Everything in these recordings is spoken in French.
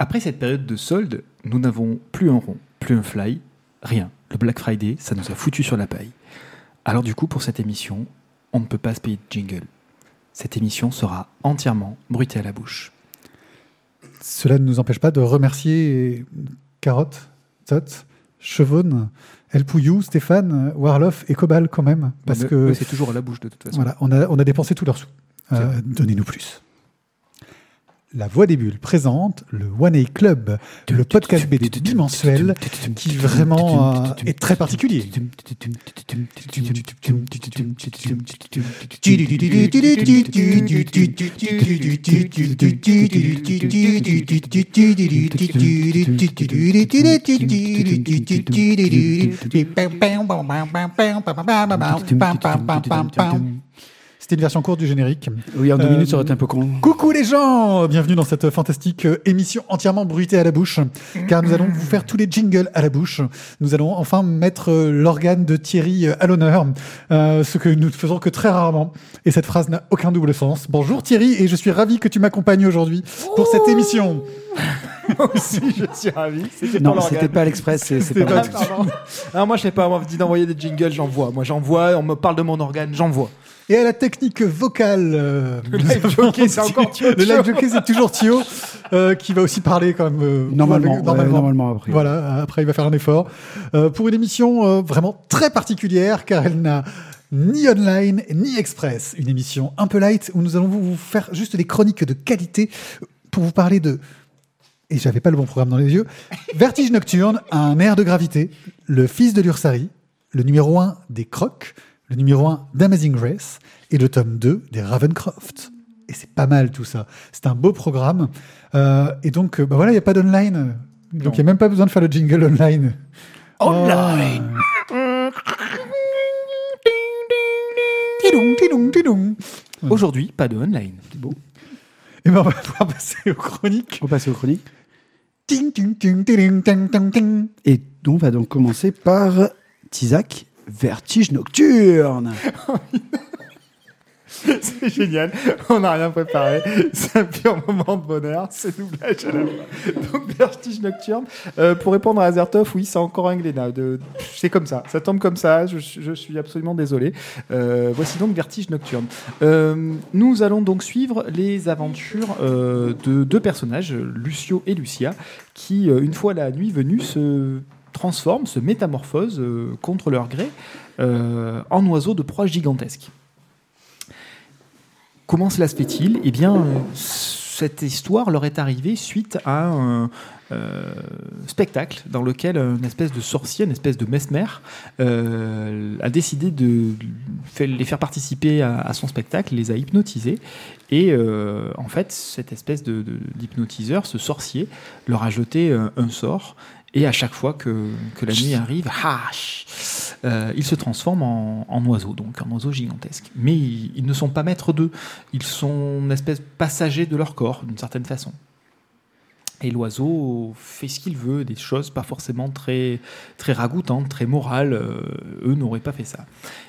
Après cette période de solde, nous n'avons plus un rond, plus un fly, rien. Le Black Friday, ça nous a foutu sur la paille. Alors du coup, pour cette émission, on ne peut pas se payer de jingle. Cette émission sera entièrement bruitée à la bouche. Cela ne nous empêche pas de remercier Carotte, Tot, Chevonne, El Pouillou, Stéphane, Warloff et Cobal quand même. Parce Mais- que c'est toujours à la bouche de toute façon. voilà, on a, on a dépensé tous leurs sous. Euh, Donnez-nous plus. La Voix des Bulles présente le One A Club, le podcast BD bimensuel qui vraiment euh, est très particulier. C'était une version courte du générique. Oui, en deux Euh, minutes, ça aurait été un peu con. Coucou les gens Bienvenue dans cette fantastique euh, émission entièrement bruitée à la bouche, car nous allons vous faire tous les jingles à la bouche. Nous allons enfin mettre euh, l'organe de Thierry à l'honneur, euh, ce que nous ne faisons que très rarement. Et cette phrase n'a aucun double sens. Bonjour Thierry, et je suis ravi que tu m'accompagnes aujourd'hui pour cette émission. Moi aussi, je suis ravi. C'était Non, c'était pas à l'Express, c'est pas pas-. Alors moi, je sais pas, on m'a dit d'envoyer des jingles, j'envoie. Moi, j'envoie, on me parle de mon organe, j'envoie. Et à la technique vocale, euh, Le live jockey, c'est encore Thio. Le live jockey, c'est toujours Thio, euh, qui va aussi parler quand même. euh, Normalement, avec- ouais, normalement après. Voilà, après il va faire un effort. Euh, pour une émission euh, vraiment très particulière, car elle n'a ni online ni express. Une émission un peu light où nous allons vous vous faire juste des chroniques de qualité pour vous parler de. Et j'avais pas le bon programme dans les yeux. Vertige Nocturne, un air de gravité, le fils de l'Ursari, le numéro 1 des Crocs, le numéro 1 d'Amazing Grace et le tome 2 des Ravencroft. Et c'est pas mal tout ça. C'est un beau programme. Euh, et donc, euh, bah voilà, il n'y a pas d'online. Donc, il n'y a même pas besoin de faire le jingle online. Online. Tidong. Aujourd'hui, pas de online. Et ben, on va pouvoir passer aux chroniques. On passe aux chroniques. Et on va donc commencer par Tizak, Vertige Nocturne. C'est génial. On n'a rien préparé. C'est un pur moment de bonheur. C'est doublage à la fois. Donc, Vertige Nocturne. Euh, pour répondre à Azertov, oui, c'est encore un Glénat. C'est comme ça. Ça tombe comme ça. Je, suis absolument désolé. Euh, voici donc Vertige Nocturne. Euh, nous allons donc suivre les aventures de deux personnages, Lucio et Lucia, qui, une fois la nuit venue, se transforment, se métamorphosent euh, contre leur gré euh, en oiseaux de proie gigantesques. Comment cela se fait-il? Eh bien, euh, cette histoire leur est arrivée suite à un euh, spectacle dans lequel une espèce de sorcier, une espèce de mesmer, a décidé de les faire participer à, son spectacle, les a hypnotisés. Et en fait, cette espèce d'hypnotiseur, ce sorcier, leur a jeté un sort. Et à chaque fois que, la nuit arrive, euh, ils se transforment en, en oiseaux, donc en oiseaux gigantesques. Mais ils, ne sont pas maîtres d'eux, ils sont une espèce passagers de leur corps, d'une certaine façon. Et l'oiseau fait ce qu'il veut, des choses pas forcément très, très ragoûtantes, très morales. euh, eux n'auraient pas fait ça.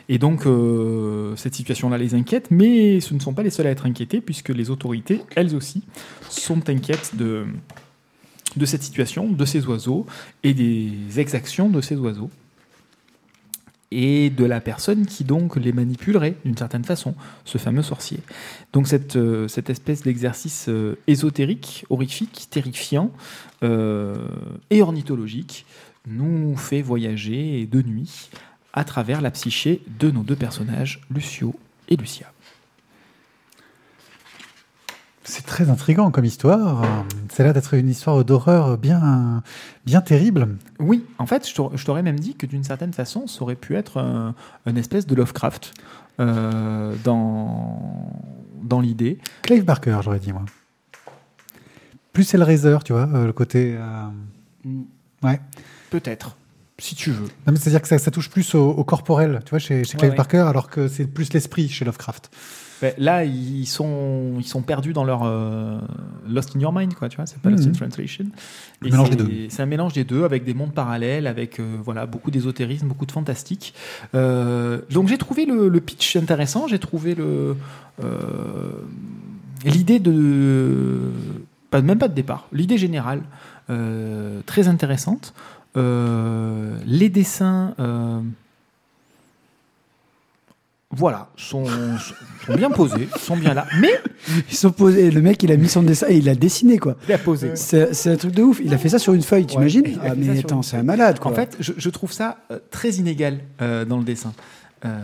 Et donc, euh, cette situation-là les inquiète, mais ce ne sont pas les seuls à être inquiétés, puisque les autorités, elles aussi, sont inquiètes de, de cette situation, de ces oiseaux, et des exactions de ces oiseaux et de la personne qui donc les manipulerait d'une certaine façon, ce fameux sorcier. Donc cette, euh, espèce d'exercice euh, ésotérique, horrifique, terrifiant euh, et ornithologique nous fait voyager de nuit à travers la psyché de nos deux personnages, Lucio et Lucia. C'est très intriguant comme histoire. Ça a l'air d'être une histoire d'horreur bien, bien terrible. Oui, en fait, je t'aurais- même dit que d'une certaine façon, ça aurait pu être un, une espèce de Lovecraft euh, dans, dans l'idée. Clive Barker, j'aurais dit, moi. Plus Hellraiser, tu vois, euh, le côté. euh, Ouais. Peut-être, si tu veux. Non, mais C'est-à-dire que ça, ça touche plus au, au corporel, tu vois, chez, chez Ouais, Clive ouais. Barker, alors que c'est plus l'esprit chez Lovecraft. Ouais, Là, ils sont, ils sont perdus dans leur euh, Lost in Your Mind, quoi, tu vois, c'est pas. Lost in Translation. Et mélange c'est- des deux. C'est un mélange des deux, avec des mondes parallèles, avec euh, voilà, beaucoup d'ésotérisme, beaucoup de fantastique. Euh, donc j'ai trouvé le, le pitch intéressant, j'ai trouvé le l'idée de pas, même pas de départ. L'idée générale, très intéressante. Les dessins, voilà, sont, sont bien posés, sont bien là. Mais Ils sont posés. Le mec, il a mis son dessin et il a dessiné, quoi. il a posé. C'est un truc de ouf. Il a fait ça sur une feuille, t'imagines a Ah, mais attends, c'est un malade, quoi. En fait, je, je trouve ça euh, très inégal euh, dans le dessin. Euh,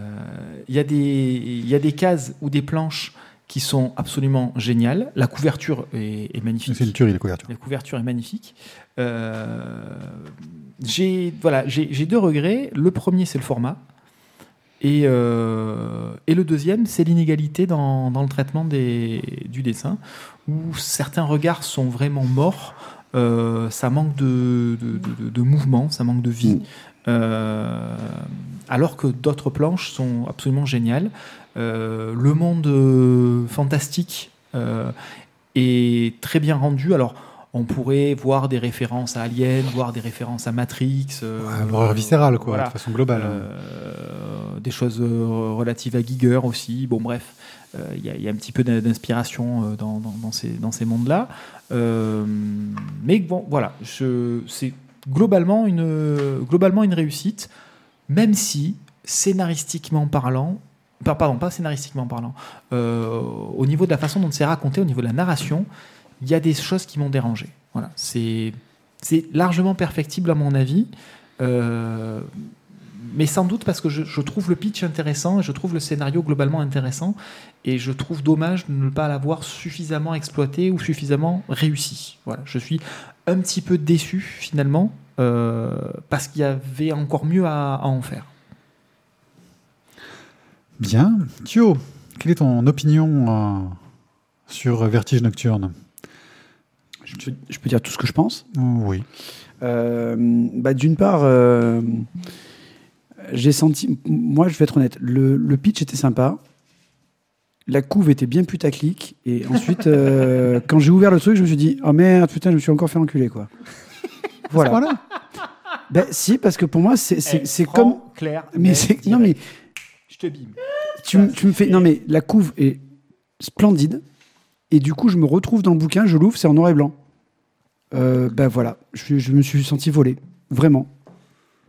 Il y, a des- il y a des cases ou des planches qui sont absolument géniales. La couverture est, est magnifique. C'est une tuerie, la couverture. La couverture est magnifique. Euh, j'ai voilà, deux regrets. Le premier, c'est le format. Et, euh, et le deuxième, c'est l'inégalité dans, dans le traitement des, du dessin, où certains regards sont vraiment morts. Euh, ça manque de, de, de- de mouvement, ça manque de vie. Mm. Euh, alors que d'autres planches sont absolument géniales. Le monde fantastique est très bien rendu. Alors, on pourrait voir des références à Alien, voir des références à Matrix. euh, Ouais, L'horreur viscérale, quoi, voilà. de façon globale. Euh, des choses euh, relatives à Giger aussi. Bon, bref, euh, il y, a- il y a un petit peu d'in- d'inspiration euh, dans, dans- dans ces, dans ces mondes-là. Euh, mais bon, voilà, c'est globalement une, globalement une réussite, même si, scénaristiquement parlant, par- pardon, pas scénaristiquement parlant, euh, au niveau de la façon dont c'est raconté, au niveau de la narration, il y a des choses qui m'ont dérangé. Voilà, c'est largement perfectible à mon avis. Euh, mais sans doute parce que je, trouve le pitch intéressant, et je trouve le scénario globalement intéressant, et je trouve dommage de ne pas l'avoir suffisamment exploité ou suffisamment réussi. Voilà, je suis un petit peu déçu finalement, euh, parce qu'il y avait encore mieux à, à en faire. Bien. Thio, quelle est ton opinion euh, sur Vertige Nocturne? Je peux, je peux dire tout ce que je pense. Oui. Euh, bah, D'une part, euh, j'ai senti. Moi, je vais être honnête, le, le pitch était sympa. La couve était bien putaclic. Et ensuite, euh, quand j'ai ouvert le truc, je me suis dit Oh merde, putain, je me suis encore fait enculer, quoi. Voilà. Voilà. Ben, si, parce que pour moi, c'est c'est- Eh, comme. clair. Mais net, c'est. Non, mais je te bime. tu, me- tu me fais. Non, mais la couve est splendide. Et du coup, je me retrouve dans le bouquin, je l'ouvre, c'est en noir et blanc. Euh, ben voilà, je, je me suis senti volé. Vraiment.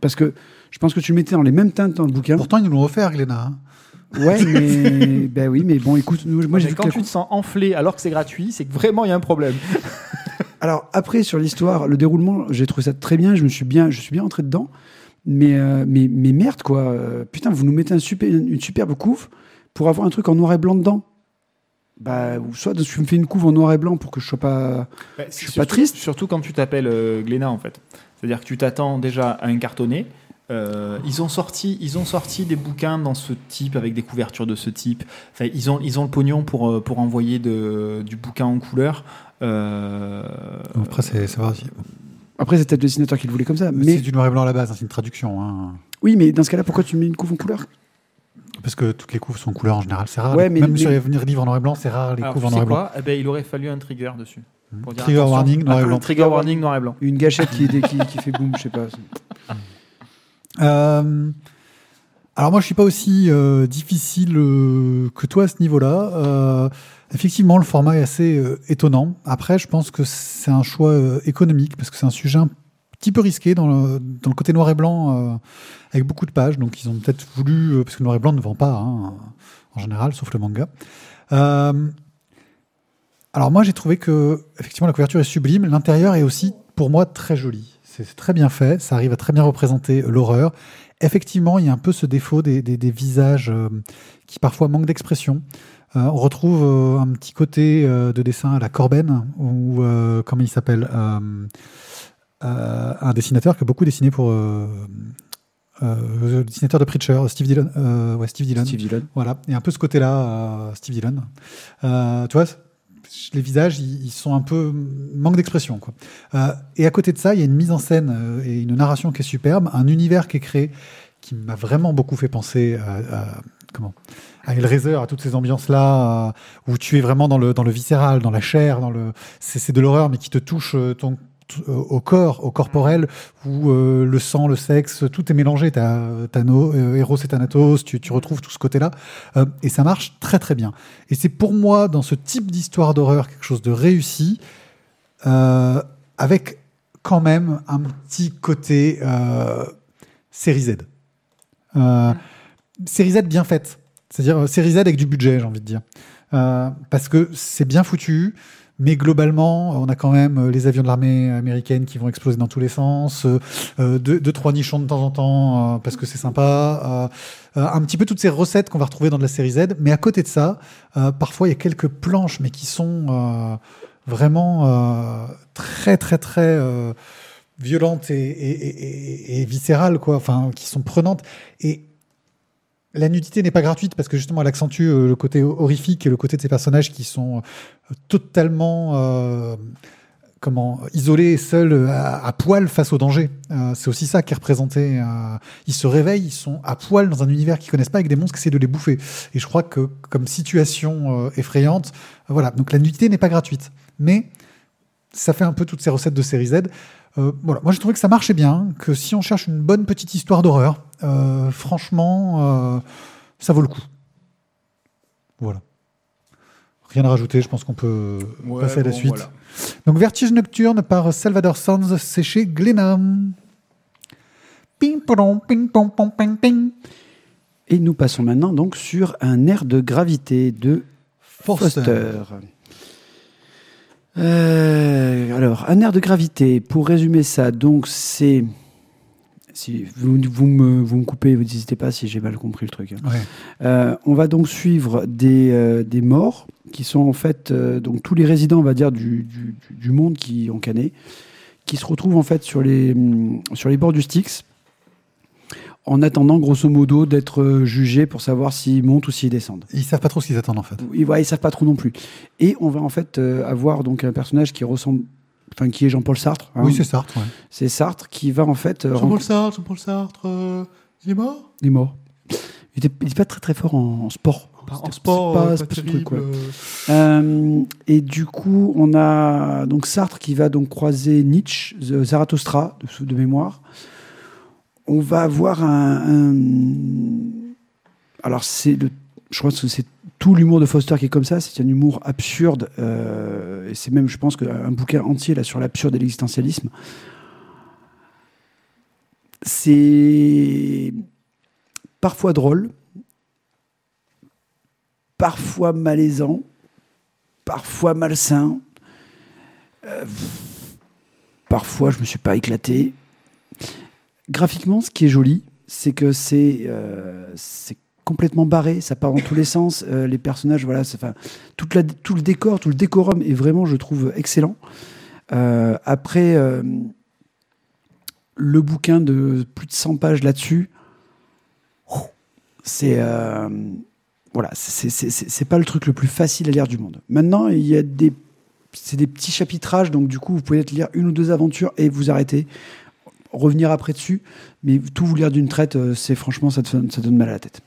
Parce que je pense que tu le mettais dans les mêmes teintes dans le bouquin. Pourtant, ils nous l'ont offert, Gléna. hein. Ouais, mais. ben oui, mais bon, écoute, nous- moi j'ai vu quand que la tu te sens enflé alors que c'est gratuit, c'est que vraiment il y a un problème. Alors après sur l'histoire, le déroulement, j'ai trouvé ça très bien. Je me suis bien, je suis bien entré dedans. Mais euh, mais, mais merde quoi. Euh, putain, vous nous mettez un super, une superbe couve pour avoir un truc en noir et blanc dedans. Bah ou soit tu me fais une couve en noir et blanc pour que je sois pas. Je suis pas triste. Surtout quand tu t'appelles euh, Glénat, en fait. C'est-à-dire que tu t'attends déjà à un cartonné. Euh, ils, ont sorti, ils ont sorti des bouquins dans ce type, avec des couvertures de ce type. Enfin, ils, ont, ils ont le pognon pour, euh, pour envoyer de, du bouquin en couleur. Euh, Après, c'est c'est. Après c'est peut-être le dessinateur qui le voulait comme ça. C'est Mais du noir et blanc à la base, hein, c'est une traduction. hein. oui, mais dans ce cas-là, pourquoi tu mets une couve en couleur? Parce que toutes les couves sont en couleur en général, c'est rare. Ouais, mais- Même mais- sur les livres en noir et blanc, c'est rare les alors, couves en noir et blanc. quoi Eh ben, Il aurait fallu un trigger dessus. pour dire Trigger warning, noir et blanc. Trigger warning, noir et blanc. Une gâchette qui, qui, qui fait boum, je sais pas. Euh, alors moi, je suis pas aussi euh, difficile euh, que toi à ce niveau-là. Euh, effectivement, le format est assez euh, étonnant. Après, je pense que c'est un choix euh, économique parce que c'est un sujet un petit peu risqué dans le, côté noir et blanc euh, avec beaucoup de pages. Donc, ils ont peut-être voulu, euh, parce que le noir et blanc ne vend pas hein, en général, sauf le manga. Euh, alors moi, j'ai trouvé que effectivement la couverture est sublime. L'intérieur est aussi, pour moi, très joli. C'est très bien fait. Ça arrive à très bien représenter l'horreur. Effectivement, il y a un peu ce défaut des, visages euh, qui parfois manquent d'expression. Euh, on retrouve euh, un petit côté euh, de dessin à la Corben, ou euh, comment il s'appelle euh, euh, Un dessinateur qui a beaucoup dessiné pour euh, euh, le dessinateur de Preacher, Steve Dillon. Euh, ouais, Steve Dillon. Steve Dillon. Voilà, et un peu ce côté-là, euh, Steve Dillon. Euh, tu vois, les visages, ils, sont un peu manque d'expression, quoi. Euh, et à côté de ça, il y a une mise en scène euh, et une narration qui est superbe, un univers qui est créé qui m'a vraiment beaucoup fait penser à, à- comment à Hellraiser, à toutes ces ambiances-là, euh, où tu es vraiment dans le, dans le viscéral, dans la chair, dans le, c'est, c'est de l'horreur, mais qui te touche euh, ton, euh, au corps, au corporel, où euh, le sang, le sexe, tout est mélangé. T'as, t'as no, euh, Eros et Thanatos, tu, tu retrouves tout ce côté-là, euh, et ça marche très très bien. Et c'est pour moi, dans ce type d'histoire d'horreur, quelque chose de réussi. euh, avec quand même un petit côté euh, série Z. Euh, série Z bien faite. C'est-à-dire euh, série Z avec du budget, j'ai envie de dire. Euh, parce que c'est bien foutu, mais globalement, on a quand même euh, les avions de l'armée américaine qui vont exploser dans tous les sens, euh, euh, deux, trois nichons de temps en temps, euh, parce que c'est sympa, euh, euh, un petit peu toutes ces recettes qu'on va retrouver dans de la série Z, mais à côté de ça, euh, parfois il y a quelques planches, mais qui sont euh, vraiment euh, très très très euh, violentes et, et, et- et viscérales, quoi, enfin, qui sont prenantes. Et la nudité n'est pas gratuite parce que justement elle accentue euh, le côté horrifique et le côté de ces personnages qui sont euh, totalement euh, comment isolés seuls euh, à, poil face au danger. C'est aussi ça qui est représenté. ils se réveillent, ils sont à poil dans un univers qu'ils connaissent pas avec des monstres qui essaient de les bouffer. Et je crois que comme situation effrayante, voilà. Donc la nudité n'est pas gratuite, mais ça fait un peu toutes ces recettes de série Z. Voilà, moi j'ai trouvé que ça marchait bien, que si on cherche une bonne petite histoire d'horreur, euh, franchement, euh, ça vaut le coup. Voilà. Rien à rajouter, je pense qu'on peut passer à la suite. Donc Vertige Nocturne par Salvador Sanz, c'est chez Glénat. Ping pong ping pong pong ping ping. Et nous passons maintenant donc sur un air de gravité de Forster. Foster. Euh, alors, un air de gravité, pour résumer ça, donc c'est. Si vous, vous, me, vous me coupez, vous n'hésitez pas si j'ai mal compris le truc. hein. Ouais. Euh, on va donc suivre des, euh, des morts qui sont en fait euh, donc tous les résidents, on va dire, du, du, du monde qui ont canné, qui se retrouvent en fait sur les, hum, sur les bords du Styx en attendant grosso modo d'être jugés pour savoir s'ils montent ou s'ils descendent. Ils savent pas trop ce qu'ils attendent en fait. Ils, ouais, ils savent pas trop non plus. Et on va en fait avoir donc un personnage qui ressemble, enfin qui est Jean-Paul Sartre. hein. Oui, c'est Sartre. ouais. c'est Sartre qui va en fait. euh, rencontrer- Sartre, Jean-Paul Sartre, euh, il est mort? Il est mort. Il était, il était pas très très fort en, en sport. C'était- c'est pas- ce truc, ouais. Euh, et du coup, on a donc Sartre qui va donc croiser Nietzsche, Zarathustra, de, de mémoire. On va avoir un. un- Alors, c'est le. Je crois que c'est tout l'humour de Foster qui est comme ça. C'est un humour absurde. euh, et c'est même, je pense, qu'un bouquin entier là sur l'absurde et l'existentialisme. C'est parfois drôle, parfois malaisant, parfois malsain. Euh, parfois, je me suis pas éclaté. Graphiquement, ce qui est joli, c'est que c'est euh, c'est complètement barré, ça part dans tous les sens. euh, les personnages, voilà, c'est- enfin, toute la, tout le décor, tout le décorum est vraiment, je trouve, excellent. Euh, après, euh, le bouquin de plus de 100 pages là-dessus, c'est euh, voilà, c'est c'est- c'est- c'est pas le truc le plus facile à lire du monde. Maintenant, il y a des c'est des petits chapitrages, donc du coup, vous pouvez peut-être lire une ou deux aventures et vous arrêter, revenir après dessus, mais tout vous lire d'une traite, c'est franchement, ça, te ça donne mal à la tête.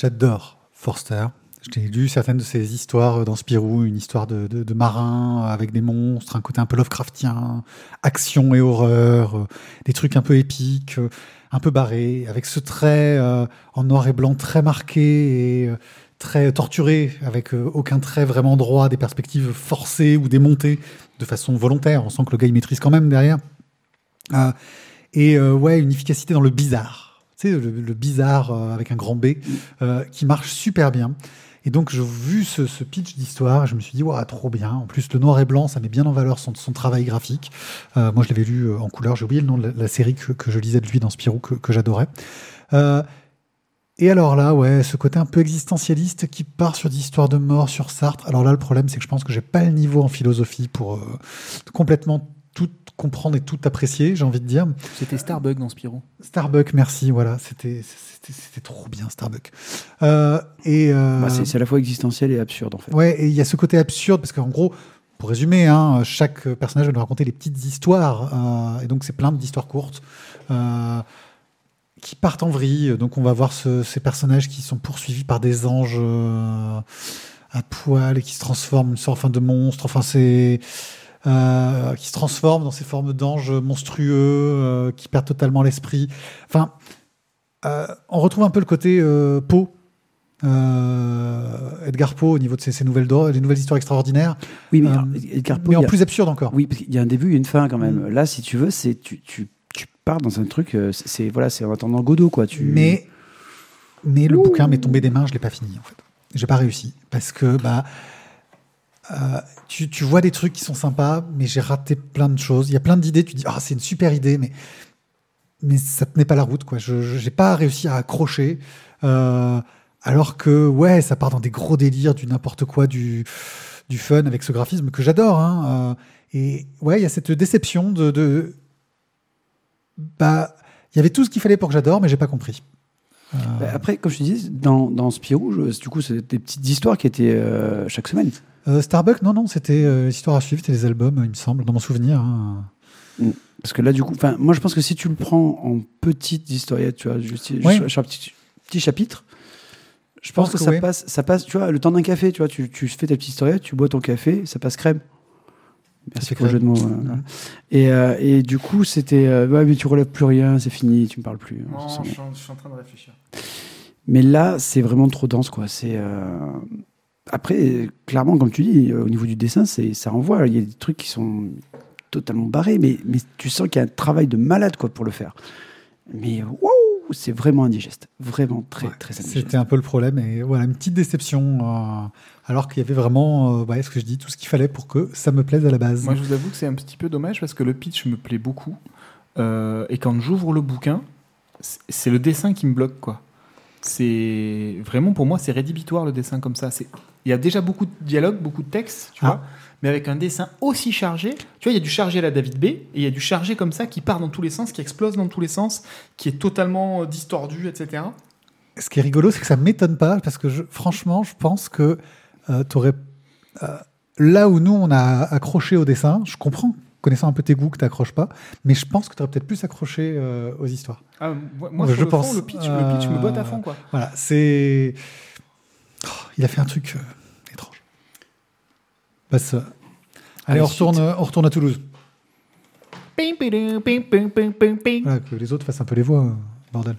J'adore Forster. J'ai lu certaines de ses histoires dans Spirou, une histoire de, de, marin avec des monstres, un côté un peu Lovecraftien, action et horreur, euh, des trucs un peu épiques, euh, un peu barrés, avec ce trait euh, en noir et blanc très marqué et euh, très torturé, avec euh, aucun trait vraiment droit, des perspectives forcées ou démontées de façon volontaire. On sent que le gars il maîtrise quand même derrière. Euh, et euh, ouais, une efficacité dans le bizarre. Sais, le, le bizarre euh, avec un grand B, euh, qui marche super bien. Et donc, j'ai vu ce, pitch d'histoire, je me suis dit, ouais, trop bien. En plus, le noir et blanc, ça met bien en valeur son, travail graphique. Euh, moi, je l'avais lu en couleur. J'ai oublié le nom de la, série que, que je lisais de lui dans Spirou, que, j'adorais. Et alors là, ouais, ce côté un peu existentialiste qui part sur des histoires de mort, sur Sartre. Alors là, le problème, c'est que je pense que j'ai pas le niveau en philosophie pour complètement tout comprendre et tout apprécier, j'ai envie de dire. C'était Starbuck dans Spirou. Starbuck, merci, voilà, c'était c'était c'était trop bien Starbuck. Euh, et euh, Bah, c'est c'est à la fois existentiel et absurde, en fait. ouais, et il y a ce côté absurde parce qu'en gros, pour résumer, hein, chaque personnage va nous raconter des petites histoires, euh, et donc c'est plein d'histoires courtes. Euh, qui partent en vrille, donc on va voir ce- ces personnages qui sont poursuivis par des anges euh, à poil et qui se transforment en une sorte enfin, de monstre. Enfin, c'est euh, qui se transforment dans ces formes d'anges monstrueux, euh, qui perdent totalement l'esprit. Enfin, euh, on retrouve un peu le côté euh, Edgar Poe au niveau de ses, ses nouvelles, dro- les nouvelles histoires extraordinaires, Oui, mais Edgar Poe, mais en a- plus absurde encore. Oui, parce qu'il y a un début et une fin quand même. Mm. Là, si tu veux, c'est tu, tu, tu pars dans un truc. c'est- voilà, c'est en attendant Godot quoi. Tu... Mais, mais le bouquin m'est tombé des mains, je l'ai pas fini en fait. J'ai pas réussi parce que bah euh, tu, vois des trucs qui sont sympas, mais j'ai raté plein de choses. Il y a plein d'idées. Tu dis ah c'est une super idée, mais mais ça tenait pas la route. Je j'ai pas réussi à accrocher. Euh, alors que ouais, ça part dans des gros délires, du n'importe quoi, du fun avec ce graphisme que j'adore. Hein, euh, et ouais, il y a cette déception de, bah il y avait tout ce qu'il fallait pour que j'adore, mais j'ai pas compris. Bah, après, comme je te dis, dans, dans Spirou, du coup, c'est des petites histoires qui étaient chaque semaine. Euh, Starbucks, non, non, c'était euh, l'histoire à suivre, c'était les albums, il me semble, dans mon souvenir. hein. Parce que là, du coup, enfin, moi, je pense que si tu le prends en petites historiettes, tu vois, juste, Oui. sur, sur un petit, petit chapitre, je pense, pense que, que ça oui. passe, ça passe, tu vois, le temps d'un café, tu vois, tu, tu fais ta petite historiette, tu bois ton café, ça passe crème. Merci pour le jeu de mots. Et, euh, et du coup, c'était, euh, ouais, mais tu relèves plus rien, c'est fini, tu me parles plus. hein, bon. suis en train de réfléchir. Mais là, c'est vraiment trop dense, quoi. C'est euh, après, clairement, comme tu dis, euh, au niveau du dessin, c'est ça envoie. Il y a des trucs qui sont totalement barrés, mais, mais tu sens qu'il y a un travail de malade, quoi, pour le faire. Mais waouh, c'est vraiment indigeste, vraiment très Ouais, très indigeste. C'était un peu le problème, et voilà, une petite déception, euh, alors qu'il y avait vraiment, euh, ouais, ce que je dis, tout ce qu'il fallait pour que ça me plaise à la base. Moi, je vous avoue que c'est un petit peu dommage parce que le pitch me plaît beaucoup. Euh, et quand j'ouvre le bouquin, c'est- c'est le dessin qui me bloque, quoi. C'est vraiment pour moi, c'est rédhibitoire le dessin comme ça. C'est il y a déjà beaucoup de dialogue, beaucoup de texte, tu Ah. vois, mais avec un dessin aussi chargé. Tu vois, il y a du chargé à la David B et il y a du chargé comme ça qui part dans tous les sens, qui explose dans tous les sens, qui est totalement euh, distordu, etc. Ce qui est rigolo, c'est que ça m'étonne pas, parce que je- franchement, je pense que euh, t'aurais euh, là où nous on a accroché au dessin, je comprends, connaissant un peu tes goûts, que t'accroches pas, mais je pense que t'aurais peut-être plus accroché euh, aux histoires. Ah, moi, Je le pense, fond, le pitch, le pitch me botte à fond, quoi. Voilà, c'est. Oh, il a fait un truc. Passe. Allez, Allez, on retourne, suite. on retourne à Toulouse. Ping, ping, ping, ping, ping, ping, ping. Voilà, que les autres fassent un peu les voix, bordel.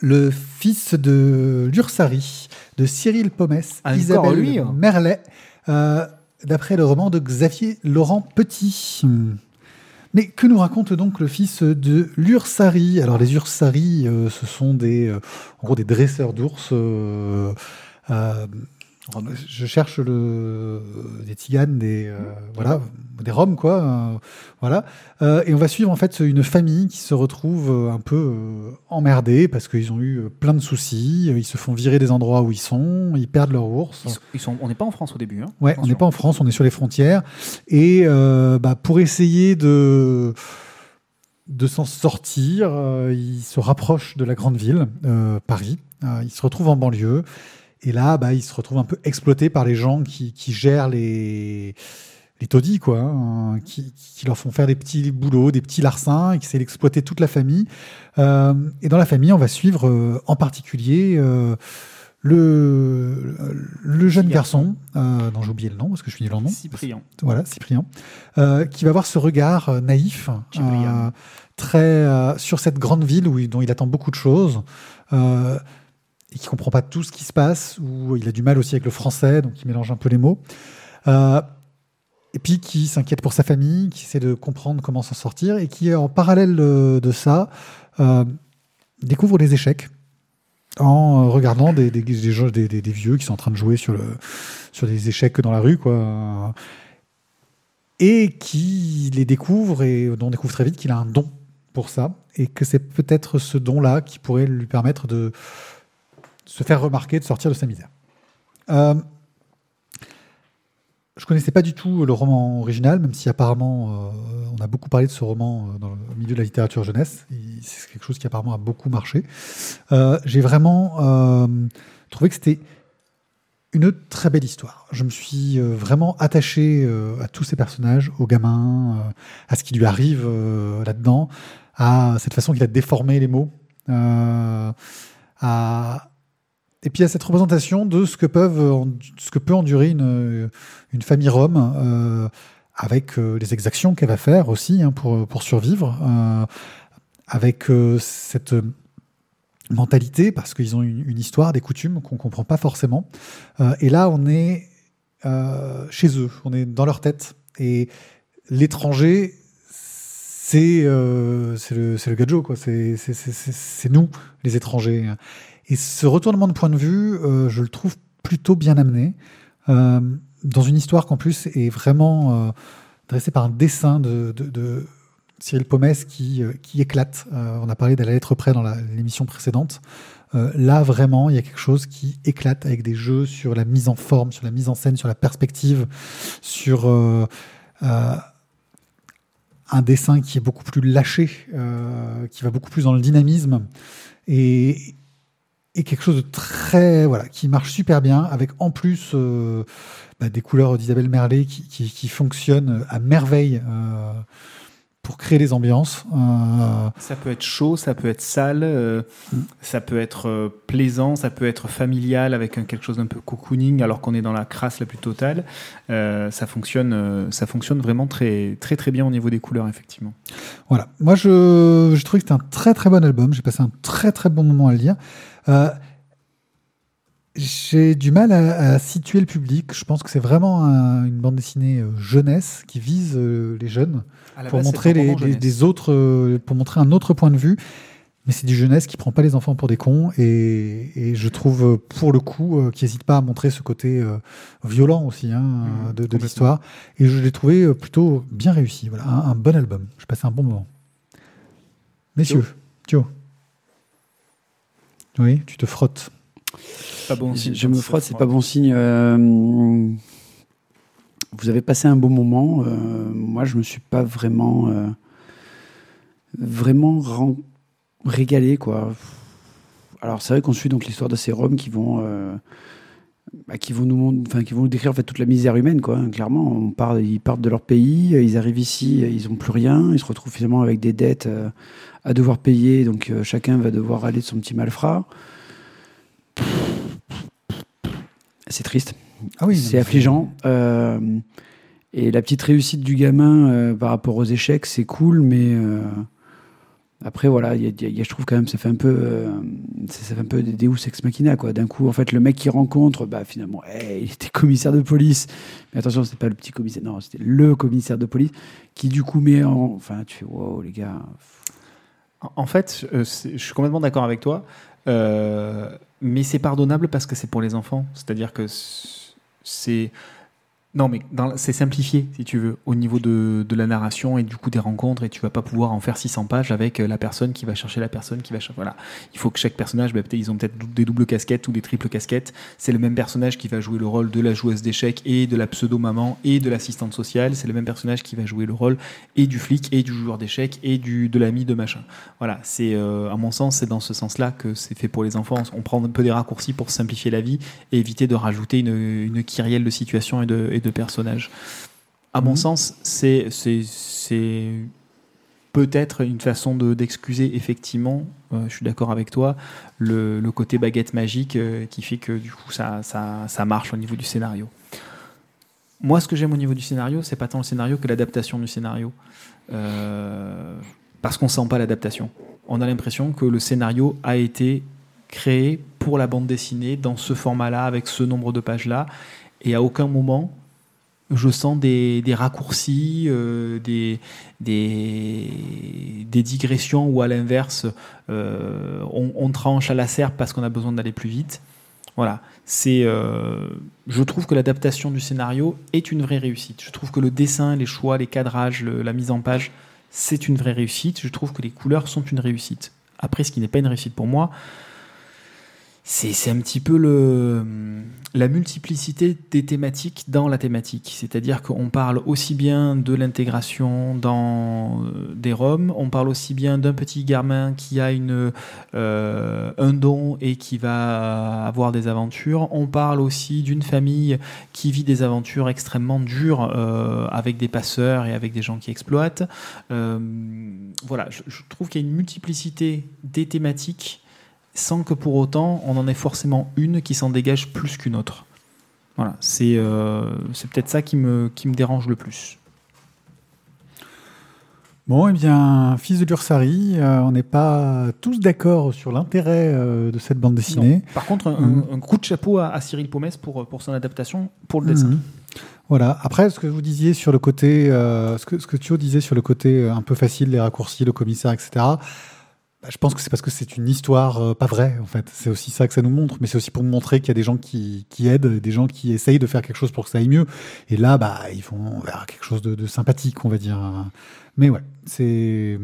Le fils de l'Ursari, de Cyril Pomès, Ah, encore Isabelle lui, hein. Merlet, euh, d'après le roman de Xavier Laurent Petit. Hmm. Mais que nous raconte donc le fils de l'Ursari? Alors les Ursari, euh, ce sont des, euh, en gros, des dresseurs d'ours. euh, euh, je cherche le, des tiganes, des, euh, voilà, des roms, quoi. euh, voilà. Euh, et on va suivre en fait une famille qui se retrouve euh, un peu euh, emmerdée parce qu'ils ont eu euh, plein de soucis. euh, Ils se font virer des endroits où ils sont, ils perdent leur ours. Ils sont- ils sont- on n'est pas en France au début. Hein. Ouais, on n'est pas en France, on est sur les frontières. Et euh, bah, pour essayer de de s'en sortir, euh, ils se rapprochent de la grande ville, euh, Paris. Euh, ils se retrouvent en banlieue. Et là, bah, ils se retrouvent un peu exploités par les gens qui, qui gèrent les, les taudis, quoi, hein, qui, qui leur font faire des petits boulots, des petits larcins, et qui essaient d'exploiter toute la famille. Euh, et dans la famille, on va suivre euh, en particulier euh, le, le jeune garçon, euh, dont j'ai oublié le nom, parce que je suis nul en nom. Cyprien. Voilà, Cyprien, euh, qui va avoir ce regard euh, naïf, euh, très euh, sur cette grande ville où, il- dont il attend beaucoup de choses, euh, et qui comprend pas tout ce qui se passe, où il a du mal aussi avec le français, donc il mélange un peu les mots. Euh, et puis qui s'inquiète pour sa famille, qui essaie de comprendre comment s'en sortir, et qui, en parallèle de ça, euh, découvre les échecs en euh, regardant des, des, des, gens- des- vieux qui sont en train de jouer sur, sur des échecs dans la rue, quoi. Et qui les découvre et on découvre très vite qu'il a un don pour ça, et que c'est peut-être ce don-là qui pourrait lui permettre de se faire remarquer, de sortir de sa misère. Euh, je connaissais pas du tout le roman original, même si apparemment euh, on a beaucoup parlé de ce roman euh, dans le milieu de la littérature jeunesse. C'est quelque chose qui apparemment a beaucoup marché. Euh, J'ai vraiment trouvé que c'était une très belle histoire. Je me suis vraiment attaché à tous ces personnages, au gamin, à ce qui lui arrive là-dedans, à cette façon qu'il a déformé les mots, à et puis à cette représentation de ce que peut endurer une, famille rome euh, avec euh, les exactions qu'elle va faire aussi hein, pour, pour survivre, euh, avec cette mentalité parce qu'ils ont une, histoire, des coutumes qu'on comprend pas forcément. Et là, on est chez eux, on est dans leur tête. Et l'étranger, c'est le, le c'est- c'est nous, les étrangers. Et ce retournement de point de vue, euh, je le trouve plutôt bien amené. Euh, dans une histoire qu'en plus est vraiment euh, dressée par un dessin de, Cyril Pomès qui, qui éclate. On a parlé de la lettre près dans l'émission précédente. Là, vraiment, il y a quelque chose qui éclate avec des jeux sur la mise en forme, sur la mise en scène, sur la perspective, sur un dessin qui est beaucoup plus lâché, qui va beaucoup plus dans le dynamisme et, et quelque chose de très voilà qui marche super bien avec en plus euh, bah, des couleurs d'Isabelle Merlet qui, qui, qui fonctionnent à merveille euh, pour créer les ambiances. Euh, Ça peut être chaud, ça peut être sale, Mm. ça peut être plaisant, ça peut être familial avec un- quelque chose d'un peu cocooning alors qu'on est dans la crasse la plus totale. Ça fonctionne, ça fonctionne vraiment très très très bien au niveau des couleurs effectivement. Voilà. Moi, je, je trouvais que c'était un très très bon album. J'ai passé un très très bon moment à le lire. Euh, j'ai du mal à, à situer le public. Je pense que c'est vraiment un- une bande dessinée euh, jeunesse qui vise euh, les jeunes pour montrer les, autres, euh, pour montrer un autre point de vue. Mais c'est du jeunesse qui prend pas les enfants pour des cons et, et je trouve pour le coup euh, qui n'hésite pas à montrer ce côté violent aussi hein, Mhm, de, l'histoire. Et je l'ai trouvé plutôt bien réussi. Voilà, un, un bon album. J'ai passé un bon moment. Messieurs, Thio. Oui, tu te frottes. Pas bon Je, signe je me frotte, c'est pas bon signe. Euh, vous avez passé un bon moment. euh, moi, je me suis pas vraiment, euh, vraiment régalé, quoi. Alors, c'est vrai qu'on suit donc l'histoire de ces Roms qui vont, euh, bah, qui vont nous, enfin, qui vont nous décrire en fait toute la misère humaine, quoi. hein, clairement, on part, ils partent de leur pays, euh, ils arrivent ici, euh, ils ont plus rien, ils se retrouvent finalement avec des dettes euh, à devoir payer, donc euh, chacun va devoir aller de son petit malfrat. C'est triste. Ah oui, c'est affligeant. Euh, et la petite réussite du gamin par rapport aux échecs, c'est cool, mais après, voilà, je trouve quand même ça fait un peu, euh, ça, fait un peu des Deus ex machina, quoi. D'un coup, en fait, le mec qui rencontre, bah finalement, hey, il était commissaire de police. Mais attention, c'était pas le petit commissaire, non, c'était le commissaire de police qui du coup met en, enfin, tu fais, wow, les gars. En- fait, euh, c'est- je suis complètement d'accord avec toi, euh, mais c'est pardonnable parce que c'est pour les enfants. C'est-à-dire que c'est non, mais c'est simplifié, si tu veux, au niveau de, de la narration et du coup des rencontres, et tu vas pas pouvoir en faire 600 pages avec euh, la personne qui va chercher la personne qui va chercher. Voilà. Il faut que chaque personnage, bah, ils ont peut-être des doubles casquettes ou des triples casquettes. C'est le même personnage qui va jouer le rôle de la joueuse d'échecs et de la pseudo-maman et de l'assistante sociale. C'est le même personnage qui va jouer le rôle et du flic et du joueur d'échecs et du, de l'ami de machin. Voilà, c'est euh, à mon sens, c'est dans ce sens-là que c'est fait pour les enfants. On prend un peu des raccourcis pour simplifier la vie et éviter de rajouter une, une kyrielle de situations et de, de personnages. À mon Mhm. sens, c'est peut-être une façon de- d'excuser effectivement, euh, je suis d'accord avec toi, le, le côté baguette magique euh, qui fait que du coup ça, ça, ça marche au niveau du scénario. Moi, ce que j'aime au niveau du scénario, c'est pas tant le scénario que l'adaptation du scénario. Euh, parce qu'on sent pas l'adaptation. On a l'impression que le scénario a été créé pour la bande dessinée dans ce format-là, avec ce nombre de pages-là, et à aucun moment je sens des, raccourcis, euh, des, digressions ou à l'inverse, euh, on, tranche à la serpe parce qu'on a besoin d'aller plus vite. Voilà, c'est. euh, je trouve que l'adaptation du scénario est une vraie réussite. Je trouve que le dessin, les choix, les cadrages, la mise en page, c'est une vraie réussite. Je trouve que les couleurs sont une réussite. Après, ce qui n'est pas une réussite pour moi, c'est un petit peu la multiplicité des thématiques dans la thématique. C'est-à-dire qu'on parle aussi bien de l'intégration dans euh, des Roms, on parle aussi bien d'un petit gamin qui a une, euh, un don et qui va avoir des aventures. On parle aussi d'une famille qui vit des aventures extrêmement dures euh, avec des passeurs et avec des gens qui exploitent. Voilà, je trouve qu'il y a une multiplicité des thématiques sans que pour autant on en ait forcément une qui s'en dégage plus qu'une autre. Voilà, c'est euh, peut-être ça qui me, qui me dérange le plus. Bon, eh bien, fils de Dursari, euh, on n'est pas tous d'accord sur l'intérêt euh, de cette bande dessinée. Non. Par contre, un, un coup de chapeau à, à Cyril Pomès pour, pour son adaptation pour le dessin. Mhm. Voilà. Après, ce que vous disiez sur le côté, euh, ce que ce que Thio disait sur le côté un peu facile, les raccourcis, le commissaire, etc. bah, je pense que c'est parce que c'est une histoire euh, pas vraie, en fait. C'est aussi ça que ça nous montre, mais c'est aussi pour montrer qu'il y a des gens qui, qui aident, des gens qui essayent de faire quelque chose pour que ça aille mieux. Et là, bah, ils vont vers quelque chose de, de sympathique, on va dire. Mais ouais, c'est.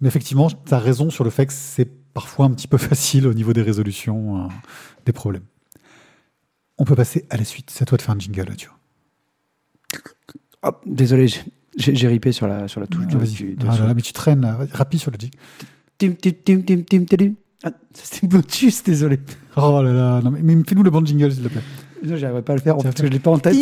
Mais effectivement, tu as raison sur le fait que c'est parfois un petit peu facile au niveau des résolutions euh, des problèmes. On peut passer à la suite. C'est à toi de faire un jingle, Thio. Hop, désolé, j'ai- ripé sur la, sur la touche. Ah, de- du- de- Ah là là, mais tu traînes, là. Rapide sur le jingle. Ah, c'était Blotus, désolé. Oh là là, non, mais, mais fais-nous le bon jingle, s'il te plaît. Non, j'arriverai pas à le faire parce que je l'ai pas en tête.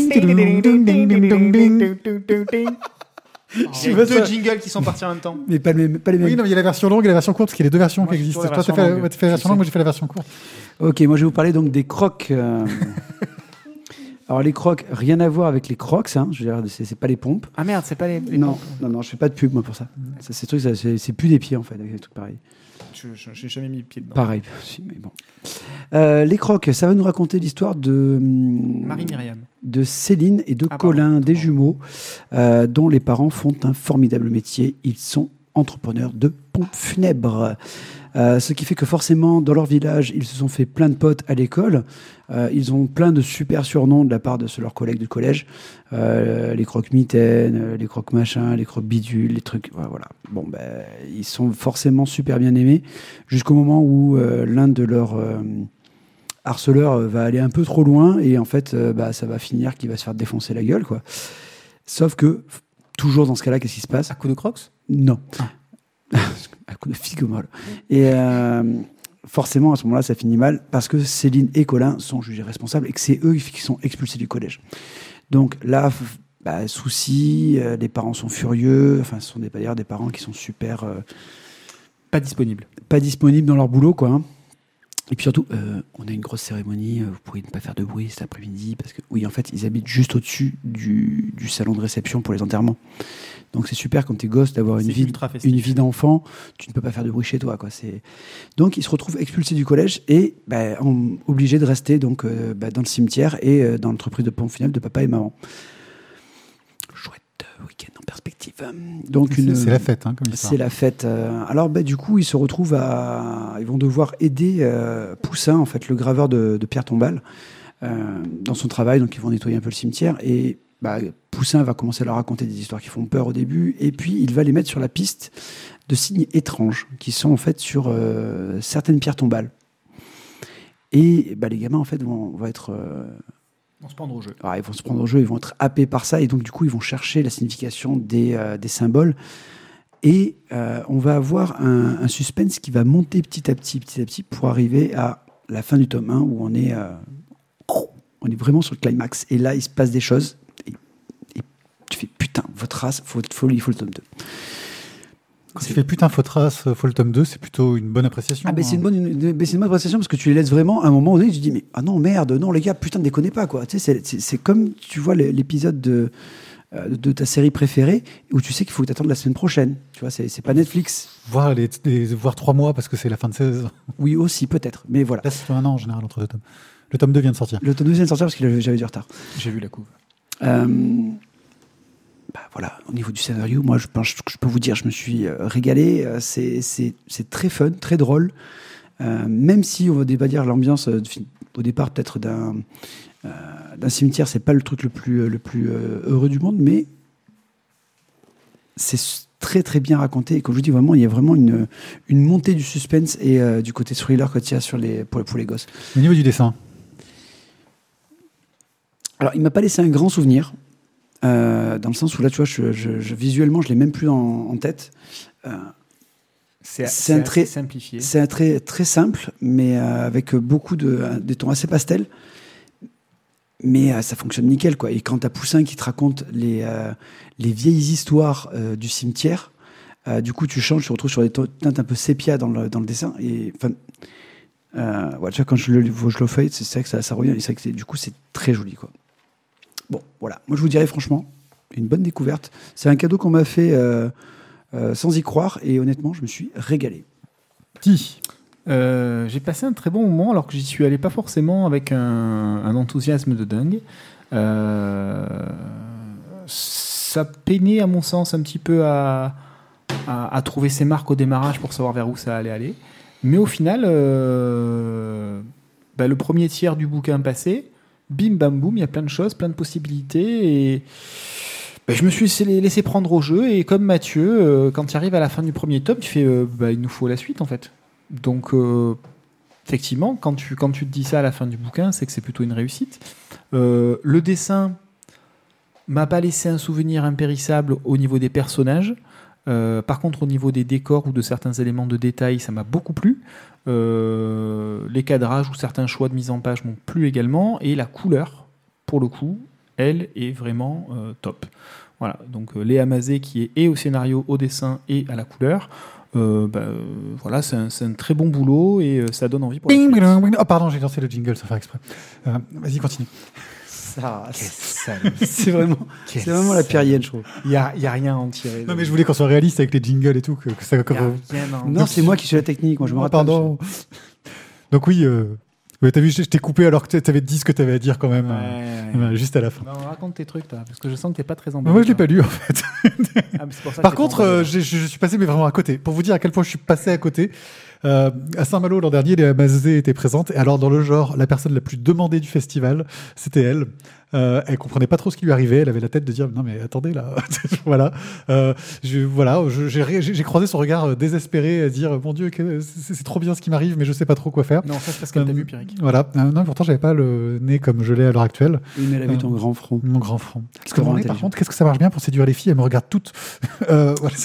J'ai vois deux ça. jingles qui sont partis en même temps. Mais pas les, pas les mêmes. Oui, non, mais il y a la version longue et la version courte, parce qu'il y a les deux versions Moi, qui j'ai existent. Toi, t'as version fait, la version longue, moi j'ai fait la version courte. Ok, moi je vais vous parler donc des crocs. euh. Alors les crocs, rien à voir avec les crocs, hein, je veux dire, c'est c'est pas les pompes. Ah merde, c'est pas les. les non, pompes. non, non, je fais pas de pub moi pour ça. ça ces trucs, ça, c'est c'est plus des pieds en fait, avec des trucs pareils. Je- je- J'ai jamais mis le pied dedans. Pareil, si, mais bon. Euh, les crocs, ça va nous raconter l'histoire de hum, Marie Myriam. de Céline et de Ah, pardon. Colin, des jumeaux, euh, dont les parents font un formidable métier. Ils sont entrepreneurs de pompes funèbres. Euh, ce qui fait que forcément, dans leur village, ils se sont fait plein de potes à l'école. Euh, ils ont plein de super surnoms de la part de leurs collègues du collège. Euh, les crocs mitaines, euh, les crocs machin, les crocs bidules, les trucs. ouais, Voilà. Bon, ben, ils sont forcément super bien aimés jusqu'au moment où l'un de leurs harceleurs va aller un peu trop loin et en fait, bah, ça va finir qu'il va se faire défoncer la gueule, quoi. Sauf que, toujours dans ce cas-là, qu'est-ce qui se passe? À coup de crocs? Non. à coup de figue molle. Et euh, forcément, à ce moment-là, ça finit mal parce que Céline et Colin sont jugés responsables et que c'est eux qui sont expulsés du collège. Donc là, bah, souci, euh, les parents sont furieux. Enfin, ce sont des, d'ailleurs des parents qui sont super euh, Pas disponible. pas disponibles dans leur boulot, quoi. hein. Et puis surtout, euh, on a une grosse cérémonie, euh, vous pourriez ne pas faire de bruit cet après-midi, parce que, oui, en fait, ils habitent juste au-dessus du, du salon de réception pour les enterrements. Donc c'est super quand t'es gosse d'avoir une vie, une d'enfant, tu ne peux pas faire de bruit chez toi, quoi. Donc ils se retrouvent expulsés du collège et bah, obligés de rester donc, euh, bah, dans le cimetière et euh, dans l'entreprise de pompe funèbre de papa et maman. Chouette week-end en perspective. Donc C'est une... c'est la fête, hein, comme histoire. C'est la fête. euh, Alors, bah, du coup, ils se retrouvent à. Ils vont devoir aider euh, Poussin, en fait, le graveur de, de Pierre Tombal, euh, dans son travail. Donc, ils vont nettoyer un peu le cimetière. Et bah, Poussin va commencer à leur raconter des histoires qui font peur au début. Et puis, il va les mettre sur la piste de signes étranges, qui sont en fait sur euh, certaines pierres tombales. Et bah, les gamins, en fait, vont, vont être. Euh, On se prendre au jeu. ils vont se prendre au jeu, ils vont être happés par ça, et donc du coup, ils vont chercher la signification des, euh, des symboles. Et euh, on va avoir un, suspense qui va monter petit à petit, petit à petit, pour arriver à la fin du tome 1, où on est, euh, on est vraiment sur le climax. Et là, il se passe des choses, et, et tu fais putain, votre race, faut, faut, il faut le tome 2. Quand tu fais putain, faut trace, faut le tome 2, c'est plutôt une bonne appréciation. Ah, mais c'est hein. une bonne, une- mais une bonne appréciation parce que tu les laisses vraiment à un moment donné, tu te dis, mais ah non, merde, non, les gars, putain, ne déconnez pas, quoi. Tu sais, c'est- comme, tu vois, l'é- l'épisode de, euh, de ta série préférée où tu sais qu'il faut attendes la semaine prochaine. Tu vois, c'est c'est pas Netflix. Voir, les, les- voir trois mois parce que c'est la fin de saison. Oui, aussi, peut-être. Mais voilà. Là, c'est un an en général entre deux tomes. Le tome 2 vient de sortir. Le tome 2 vient de sortir parce que j'avais du retard. J'ai vu la couve. Euh, bah voilà, au niveau du scénario, moi je pense que je peux vous dire, je me suis euh, régalé. Euh, C'est c'est- c'est très fun, très drôle. Euh, même si on va pas dire l'ambiance au départ peut-être d'un euh, d'un cimetière, c'est pas le truc le plus le plus euh, heureux du monde, mais c'est très très bien raconté. Et comme je vous dis vraiment, il y a vraiment une une montée du suspense et du côté thriller qu'il y a sur les pour, pour les gosses. Au niveau du dessin, Alors, il m'a pas laissé un grand souvenir, euh, dans le sens où là, tu vois, je, je- je- visuellement, je l'ai même plus en, en tête. Euh, C'est un trait- simplifié. c'est un très très simple, mais euh, avec beaucoup de des tons assez pastels. Mais euh, ça fonctionne nickel, quoi. Et quand t'as Poussin qui te raconte les euh, les vieilles histoires euh, du cimetière, euh, du coup, tu changes, tu te retrouves sur des teintes un peu sépia dans le dans le dessin. Et enfin, euh, ouais, tu vois, quand je le je le feuille, c'est vrai que ça, ça revient. Et c'est vrai que c'est- du coup, c'est très joli, quoi. Bon, voilà. Moi, je vous dirais franchement, une bonne découverte. C'est un cadeau qu'on m'a fait euh, euh, sans y croire. Et honnêtement, je me suis régalé. Petit. Euh, j'ai passé un très bon moment alors que j'y suis allé pas forcément avec un, enthousiasme de dingue. Ça peinait à mon sens un petit peu à, trouver ses marques au démarrage pour savoir vers où ça allait aller. Mais au final, bah, le premier tiers du bouquin passé, bim bam boum, il y a plein de choses, plein de possibilités et bah, je me suis laissé, prendre au jeu et comme Mathieu, euh, quand tu arrives à la fin du premier tome, tu fais euh, bah, il nous faut la suite en fait. Donc euh, effectivement, quand tu, quand tu te dis ça à la fin du bouquin, c'est que c'est plutôt une réussite. Le dessin m'a pas laissé un souvenir impérissable au niveau des personnages. Euh, par contre, au niveau des décors ou de certains éléments de détail, ça m'a beaucoup plu. Euh, les cadrages ou certains choix de mise en page m'ont plu également. Et la couleur, pour le coup, elle est vraiment euh, top. Voilà, donc Léa Mazet qui est et au scénario, au dessin et à la couleur. Euh, bah, voilà, c'est un, très bon boulot et euh, ça donne envie pour Bing, bing, bing. Oh, pardon, j'ai lancé le jingle sans faire exprès. Euh, Vas-y, continue. Ça, c'est vraiment, c'est vraiment la pire hyène, je trouve. Il n'y a, y a rien à en tirer. Non, mais je voulais qu'on soit réaliste avec les jingles et tout. Que, que ça, y a comme- rien Non, c'est moi qui suis la technique. Moi, je me Oh, rappelle. pardon. Donc oui, euh, t'as vu, je je t'ai coupé alors que tu avais dit ce que tu avais à dire quand même, Ouais, euh, ouais. euh, juste à la fin. Non, raconte tes trucs, toi, parce que je sens que t'es pas très emballé. moi, je l'ai pas lu en fait. Ah, pour ça Par contre, euh, je suis passé mais vraiment à côté. Pour vous dire à quel point je suis passé à côté. Euh, à Saint-Malo l'an dernier, les Mazé étaient présentes. Et alors dans le genre, la personne la plus demandée du festival, c'était elle. Euh, elle comprenait pas trop ce qui lui arrivait. Elle avait la tête de dire non mais attendez là, voilà. Euh, je, voilà, j'ai croisé son regard euh, désespéré à dire mon Dieu, c'est trop bien ce qui m'arrive, mais je sais pas trop quoi faire. Non, ça, c'est parce qu'elle t'a Euh, vu, Pierrick. Voilà. Euh, non, pourtant j'avais pas le nez comme je l'ai à l'heure actuelle. Oui, mais elle a vu Euh, ton grand front. Mon grand front. Parce que mon nez, par contre, qu'est-ce que ça marche bien pour séduire les filles? Elles me regardent toutes. Euh, voilà,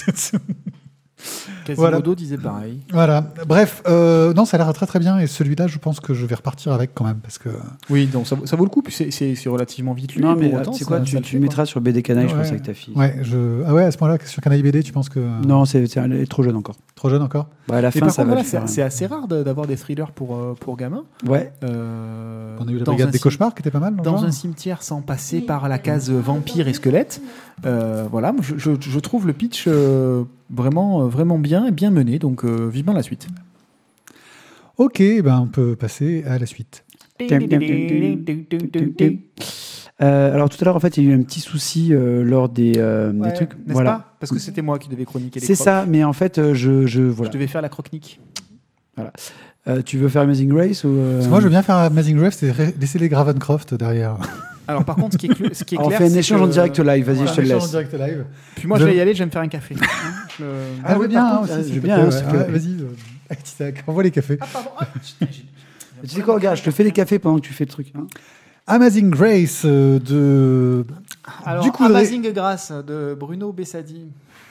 Quasimodo voilà. disait pareil. Voilà. Bref, euh, non, ça a l'air très très bien et celui-là, je pense que je vais repartir avec quand même parce que. Oui, donc ça, vaut- ça vaut le coup, puis c'est- relativement vite lu. Non, mais euh, autant, ça- quoi, ça tu, tu fait, le quoi. mettras sur BD Canaille, je pense, avec ta fille. Ouais, je. Ah ouais, à ce moment-là, sur Canaille BD, tu penses que Non, c'est, c'est- elle est trop jeune encore. trop jeune encore Bah, à la fin, ça va c'est c'est assez rare d'avoir des thrillers pour, euh, pour gamins. Ouais. Euh, On a eu la dans brigade un des cauchemars qui était pas mal. Dans un cimetière sans passer par la case vampire et squelette. Euh, voilà, je, je, je trouve le pitch euh, vraiment, euh, vraiment bien et bien mené, donc euh, vivement la suite. Ok, ben on peut passer à la suite. Euh, alors tout à l'heure, en fait, il y a eu un petit souci euh, lors des, euh, des Ouais, trucs. n'est-ce Voilà. pas? Parce que c'était moi qui devais chroniquer les C'est ça, mais en fait, euh, je, je voilà. Je devais faire la croque-nique. Euh, tu veux faire Amazing Race ou euh, moi, je veux bien faire Amazing Graves et laisser les Gravencroft derrière. Alors par contre, ce qui est, cl- ce qui est On clair, fait un échange que- en direct live. Vas-y, je te Méchant en laisse. direct live. Puis moi, Je- je vais y aller, je vais me faire un café. Hein, je- Ah, je veux oui, bien, Ah. Vas-y, euh, Tissac, envoie les cafés. Ah, pardon. Ah, Tu sais quoi, regarde, je te fais des cafés pendant que tu fais le truc. hein. Amazing Grace euh, de Alors, Du coup, Dre- Amazing Grace de Bruno Bessadi.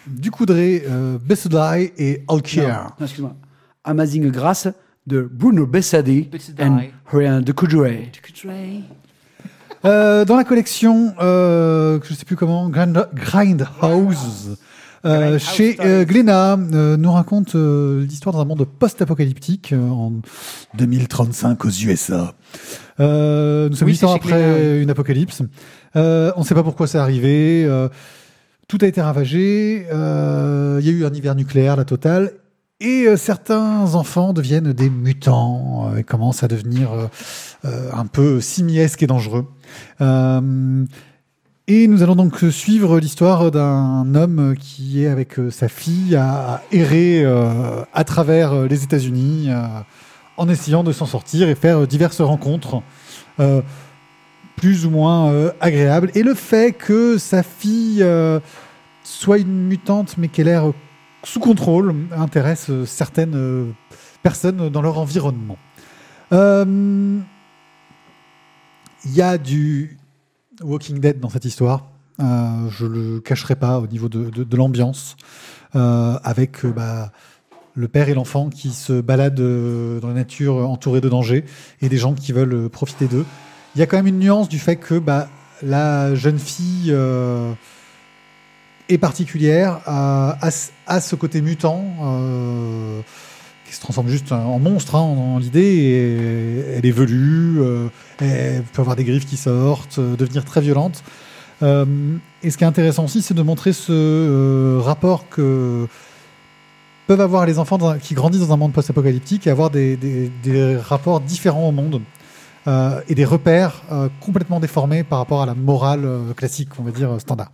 Ducoudré, euh, Bessedai et Alkier. Non, non, excuse-moi. Amazing Grace de Bruno Bessadi Bessadi. and Rien de Kudre. Euh, dans la collection, euh, je sais plus comment, Grind- euh, Grindhouse chez euh, Glénat, nous raconte l'histoire d'un monde post-apocalyptique en 2035 aux USA. Euh, nous sommes Oui, huit ans c'est chez après Glénat, une apocalypse. Euh, on ne sait pas pourquoi c'est arrivé. euh, tout a été ravagé. euh, Il y a eu un hiver nucléaire, la totale. Et euh, certains enfants deviennent des mutants euh, et commencent à devenir euh, un peu simiesques et dangereux. Euh, et nous allons donc suivre l'histoire d'un homme qui est avec euh, sa fille à, errer euh, à travers les États-Unis en essayant de s'en sortir et faire diverses rencontres plus ou moins agréables. Et le fait que sa fille soit une mutante mais qu'elle ait l'air sous contrôle intéresse certaines personnes dans leur environnement. Il y a du Walking Dead dans cette histoire. Euh, je le cacherai pas au niveau de, de- l'ambiance, euh, avec euh, bah, le père et l'enfant qui se baladent euh, dans la nature entourés de dangers et des gens qui veulent profiter d'eux. Il y a quand même une nuance du fait que bah, la jeune fille est particulière, a ce- côté mutant. qui se transforme juste en monstre hein, dans l'idée. Elle est velue, elle peut avoir des griffes qui sortent, euh, devenir très violente. Euh, et ce qui est intéressant aussi, c'est de montrer ce euh, rapport que peuvent avoir les enfants qui grandissent dans un monde post-apocalyptique et avoir des, rapports différents au monde et des repères complètement déformés par rapport à la morale classique, on va dire standard.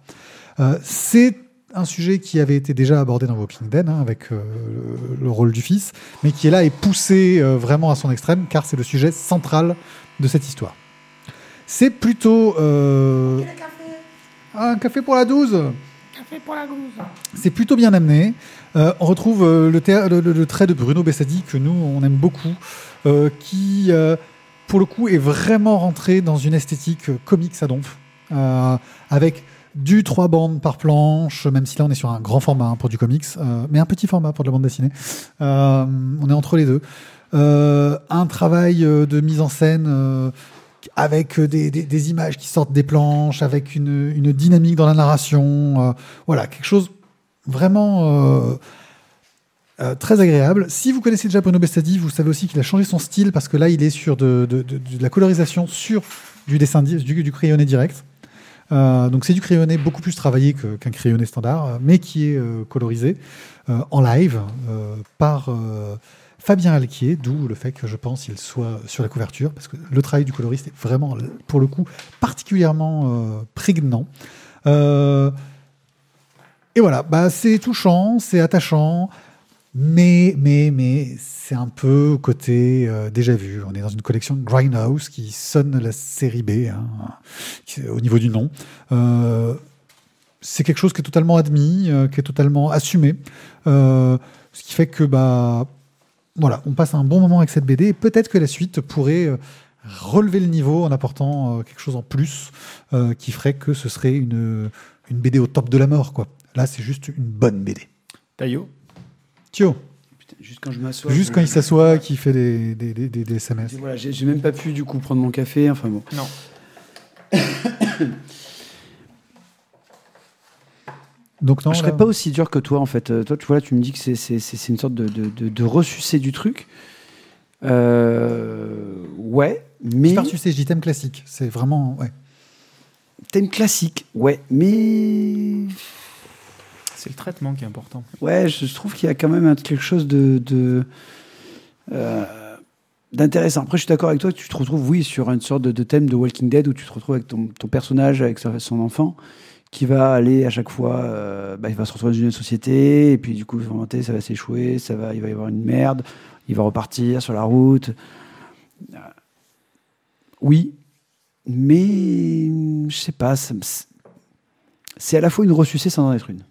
C'est un sujet qui avait été déjà abordé dans Walking Dead hein, avec le, le rôle du fils, mais qui est là est poussé vraiment à son extrême car c'est le sujet central de cette histoire. C'est plutôt euh, un café pour la 12. C'est plutôt bien amené. Euh, on retrouve euh, le, théâ- le- le- le trait de Bruno Bessadi que nous on aime beaucoup, euh, qui pour le coup est vraiment rentré dans une esthétique comics à donf, avec du 3 bandes par planche, même si là on est sur un grand format hein, pour du comics, mais un petit format pour de la bande dessinée. On est entre les deux. Euh, un travail euh, de mise en scène euh, avec des, images qui sortent des planches, avec une, dynamique dans la narration. voilà, quelque chose vraiment très agréable. Si vous connaissez déjà Bruno Bestadi, vous savez aussi qu'il a changé son style parce que là, il est sur de, la colorisation sur du dessin du, crayonné direct. Donc c'est du crayonné beaucoup plus travaillé qu'un crayonné standard, mais qui est colorisé en live par Fabien Alquier, d'où le fait que je pense qu'il soit sur la couverture, parce que le travail du coloriste est vraiment, pour le coup, particulièrement euh, prégnant. Euh, et voilà, bah, c'est touchant, c'est attachant, mais, mais, mais c'est un peu côté euh, déjà vu. On est dans une collection Grindhouse qui sonne la série B hein, au niveau du nom. C'est quelque chose qui est totalement admis, qui est totalement assumé, ce qui fait que bah voilà, on passe un bon moment avec cette BD. Et peut-être que la suite pourrait euh, relever le niveau en apportant euh, quelque chose en plus euh, qui ferait que ce serait une, une BD au top de la mort. Quoi. Là, c'est juste une bonne BD. Taillot Thio, Putain, juste quand je m'assois. juste je- quand il s'assoit, qu'il fait des, des, des, des- des SMS. Voilà, j'ai j'ai même pas pu du coup prendre mon café. Enfin bon. Non. Donc non, je serais là- pas aussi dur que toi en fait. Euh, Toi, tu vois, là, tu me dis que c'est- une sorte de, de, de, de ressucé du truc. Euh, ouais, mais Je pars, sais, JTM classique. C'est vraiment. Ouais. thème classique. Ouais, mais C'est le traitement qui est important. ouais, je trouve qu'il y a quand même quelque chose de, de euh, d'intéressant. Après, je suis d'accord avec toi tu te retrouves, oui, sur une sorte de, de thème de Walking Dead où tu te retrouves avec ton, ton personnage, avec son enfant, qui va aller à chaque fois, euh, bah, il va se retrouver dans une société, et puis du coup, il va monter, ça va s'échouer, ça va, il va y avoir une merde, il va repartir sur la route. Euh, Oui, mais je sais pas, c'est à la fois une ressucée sans en être une.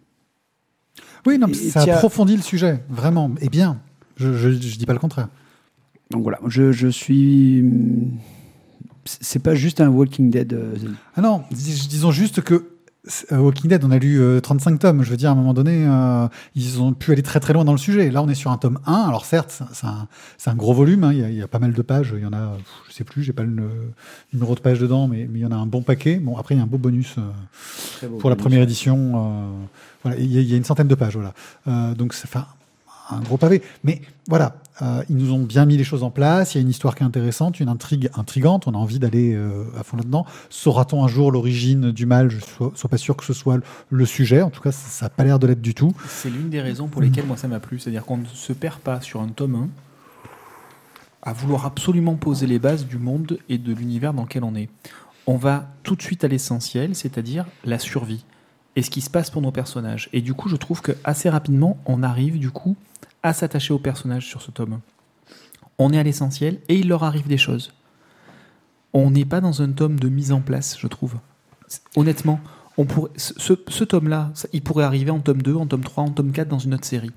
Oui, non, mais Et ça approfondit le sujet, vraiment. Et bien. Je, je dis pas le contraire. Donc voilà, je, je suis. C'est pas juste un Walking Dead. euh, Ah non, dis- disons juste que Walking Dead, on a lu euh, 35 tomes. Je veux dire, à un moment donné, euh, ils ont pu aller très très loin dans le sujet. Là, on est sur un tome 1. Alors certes, c'est- un, gros volume. hein. Il, y a, il y a pas mal de pages. Il y en a, je sais plus, j'ai pas le, numéro de page dedans, mais, mais il y en a un bon paquet. Bon, après, il y a un beau bonus euh, beau. pour la première édition. euh, voilà, il y, a- il y a une centaine de pages. Voilà. Euh, donc, enfin, un gros pavé. Mais voilà, euh, ils nous ont bien mis les choses en place. Il y a une histoire qui est intéressante, une intrigue intrigante. On a envie d'aller euh, à fond là-dedans. Saura-t-on un jour l'origine du mal? Je ne suis, pas sûr que ce soit le- le sujet. En tout cas, ça n'a pas l'air de l'être du tout. C'est l'une des raisons pour lesquelles moi ça m'a plu. C'est-à-dire qu'on ne se perd pas sur un tome 1 à vouloir absolument poser les bases du monde et de l'univers dans lequel on est. On va tout de suite à l'essentiel, c'est-à-dire la survie et ce qui se passe pour nos personnages. Et du coup, je trouve que assez rapidement, on arrive du coup à s'attacher aux personnages sur ce tome 1. On est à l'essentiel et il leur arrive des choses. On n'est pas dans un tome de mise en place, je trouve. Honnêtement, on ce, tome-là, il pourrait arriver en tome 2, en tome 3, en tome 4 dans une autre série.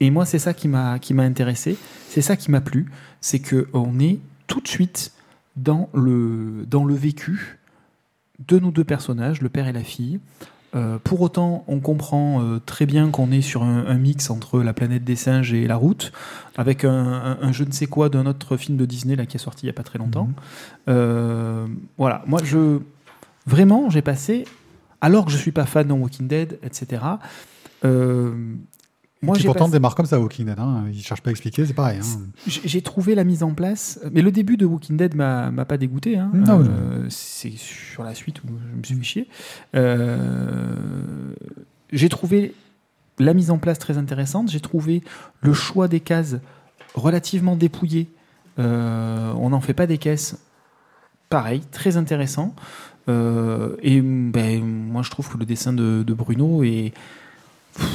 Et moi, c'est ça qui m'a intéressé, c'est ça qui m'a plu, c'est que on est tout de suite dans le dans le vécu de nos deux personnages, le père et la fille. Euh, pour autant, on comprend euh, très bien qu'on est sur un, un mix entre la planète des singes et la route, avec un, un- un je ne sais quoi d'un autre film de Disney là qui est sorti il y a pas très longtemps. Mhm. Euh, voilà, moi je vraiment j'ai passé, alors que je suis pas fan de Walking Dead, etc. Moi, qui pourtant passé- démarre comme ça, Walking Dead. Hein. Ils cherchent pas à expliquer, c'est pareil. hein. J'ai trouvé la mise en place, mais le début de Walking Dead m'a m'a pas dégoûté. Hein. Non, Euh, C'est sur la suite où je me suis fait chier. Euh, J'ai trouvé la mise en place très intéressante. J'ai trouvé le choix des cases relativement dépouillé. Euh, on n'en fait pas des caisses. Pareil, très intéressant. Euh, et ben, moi, je trouve que le dessin de, de Bruno est pff,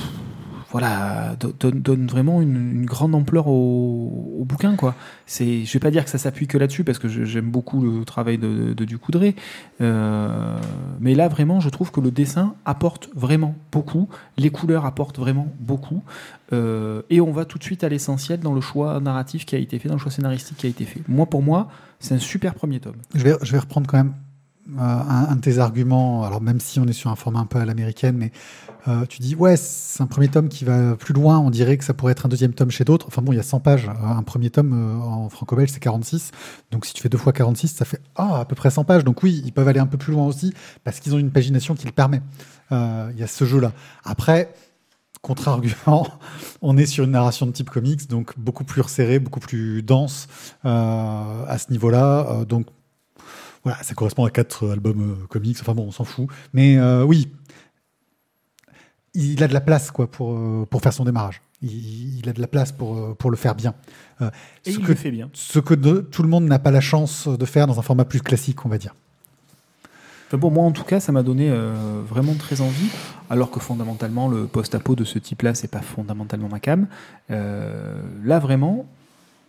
voilà, do- donne, donne vraiment une, grande ampleur au, bouquin. Quoi. C'est, je vais pas dire que ça s'appuie que là-dessus, parce que j'aime beaucoup le travail de, de Ducoudré. Euh, mais là, vraiment, je trouve que le dessin apporte vraiment beaucoup. Les couleurs apportent vraiment beaucoup. Euh, et on va tout de suite à l'essentiel dans le choix narratif qui a été fait, dans le choix scénaristique qui a été fait. Moi, pour moi, c'est un super premier tome. Je vais, je vais reprendre quand même euh, un, un de tes arguments, alors même si on est sur un format un peu à l'américaine, mais euh, tu dis, ouais, c'est un premier tome qui va plus loin, on dirait que ça pourrait être un deuxième tome chez d'autres. Enfin bon, il y a 100 pages, euh, un premier tome euh, en franco-belge, c'est 46, donc si tu fais deux fois 46, ça fait ah, à peu près 100 pages. Donc oui, ils peuvent aller un peu plus loin aussi, parce qu'ils ont une pagination qui le permet. Il y a ce jeu-là. Après, contre-argument, on est sur une narration de type comics, donc beaucoup plus resserrée, beaucoup plus dense à ce niveau-là. Donc voilà, ça correspond à quatre albums comics. Enfin bon, on s'en fout. Mais oui, il a de la place quoi pour euh, pour faire son démarrage. Il, il a de la place pour euh, pour le faire bien. Euh, Et ce il que le fait bien. ce que de- tout le monde n'a pas la chance de faire dans un format plus classique, on va dire. Enfin bon, moi en tout cas, ça m'a donné euh, vraiment très envie, alors que fondamentalement, le post-apo de ce type-là, c'est pas fondamentalement ma cam. Euh, là, vraiment,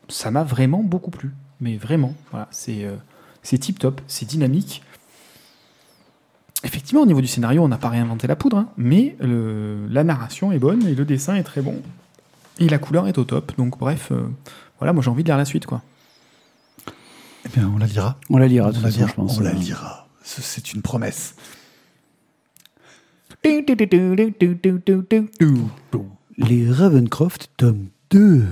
ça m'a vraiment beaucoup plu. Mais vraiment, voilà, c'est c'est tip-top, c'est dynamique. Effectivement, au niveau du scénario, on n'a pas réinventé la poudre, hein, mais le- la narration est bonne et le dessin est très bon. Et la couleur est au top. Donc, bref, euh, voilà, moi j'ai envie de lire la suite, quoi. Eh bien, on la lira. On la lira, de on toute la façon, lira. je pense. On la lira. Ce- C'est une promesse. Les Ravencroft, tome 2.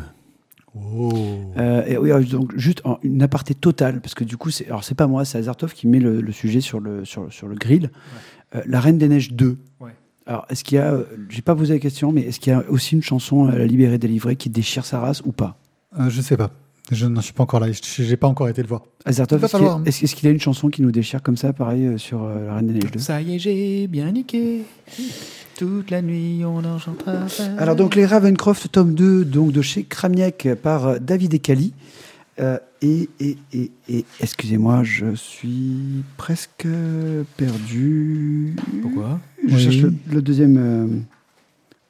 Oh. Euh, et oui, alors, donc juste en- une aparté totale, parce que du coup, c'est, alors c'est pas moi, c'est Azartov qui met le, le sujet sur le, sur, sur le grill. Euh, la Reine des Neiges 2. Ouais. Alors, est-ce qu'il y a, euh, j'ai pas posé la question, mais est-ce qu'il y a aussi une chanson, euh, La Libérée délivrée, qui déchire sa race ou pas? Euh, je sais pas. Je n'en suis pas encore là. Je n'ai pas encore été le voir. Azartov, est-ce qu'il y a- falloir. est-ce, est-ce qu'il y a une chanson qui nous déchire comme ça, pareil, sur euh, La Reine des Neiges 2 Ça y est, j'ai bien niqué. Toute la nuit, on en chantera. Alors donc les Ravencroft tome 2 donc de chez Kramiak par euh, David Ekali. Euh, et et, et, et excusez-moi, je suis presque perdu. Pourquoi? Je Oui. cherche le, le deuxième euh,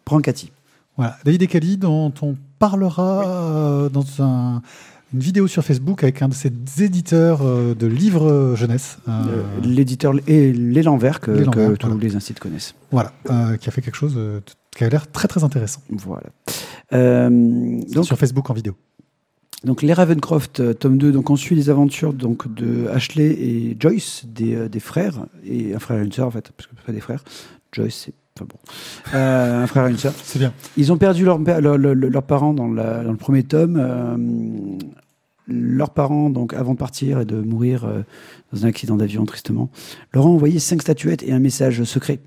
Brancati. Voilà. David Ekali, dont on parlera euh, dans un- une vidéo sur Facebook avec un de ses éditeurs euh, de livres euh, jeunesse. euh, L'éditeur et l'élan vert que, que tous les instituts connaissent. voilà. euh, qui a fait quelque chose qui a l'air très très intéressant. Voilà. Euh, donc, sur Facebook en vidéo. Donc les Ravencroft, tome 2, donc on suit les aventures donc, de Ashley et Joyce, des, des frères, et un frère et une sœur en fait, parce que pas des frères. Joyce, c'est. Enfin bon. Euh, un frère et une sœur. C'est bien. Ils ont perdu leur, père- leur- leur- leurs parents dans, la- dans le premier tome. Euh, leurs parents, donc avant de partir et de mourir euh, dans un accident d'avion, tristement, leur ont envoyé cinq statuettes et un message secret.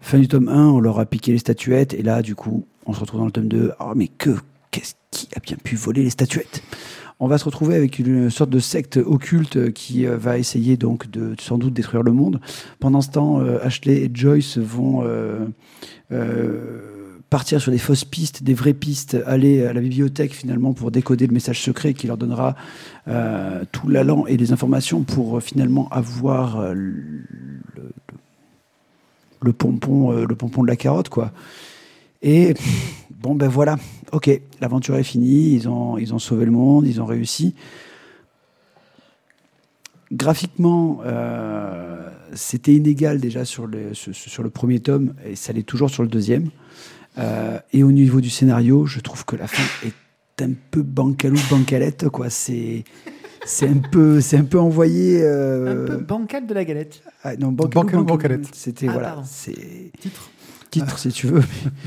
Fin du tome 1, on leur a piqué les statuettes, et là, du coup, on se retrouve dans le tome 2. Oh, mais que, qu'est-ce qui a bien pu voler les statuettes? On va se retrouver avec une sorte de secte occulte qui euh, va essayer donc de sans doute détruire le monde. Pendant ce temps, euh, Ashley et Joyce vont partir sur des fausses pistes, des vraies pistes, aller à la bibliothèque finalement pour décoder le message secret qui leur donnera euh, tout l'allant et les informations pour euh, finalement avoir euh, le, pompon, de la carotte quoi. Et bon ben voilà, ok, l'aventure est finie, ils ont, sauvé le monde, ils ont réussi. Graphiquement, c'était inégal déjà sur le, sur le premier tome et ça l'est toujours sur le deuxième. Euh, et au niveau du scénario, je trouve que la fin est un peu bancalou bancalette quoi. C'est c'est un peu c'est un peu envoyé. euh, Un peu bancal de la galette. ah, non, bancalou, Bancalou, bancalou, bancalette. C'était Ah, voilà, c'est Titre. titre si tu veux.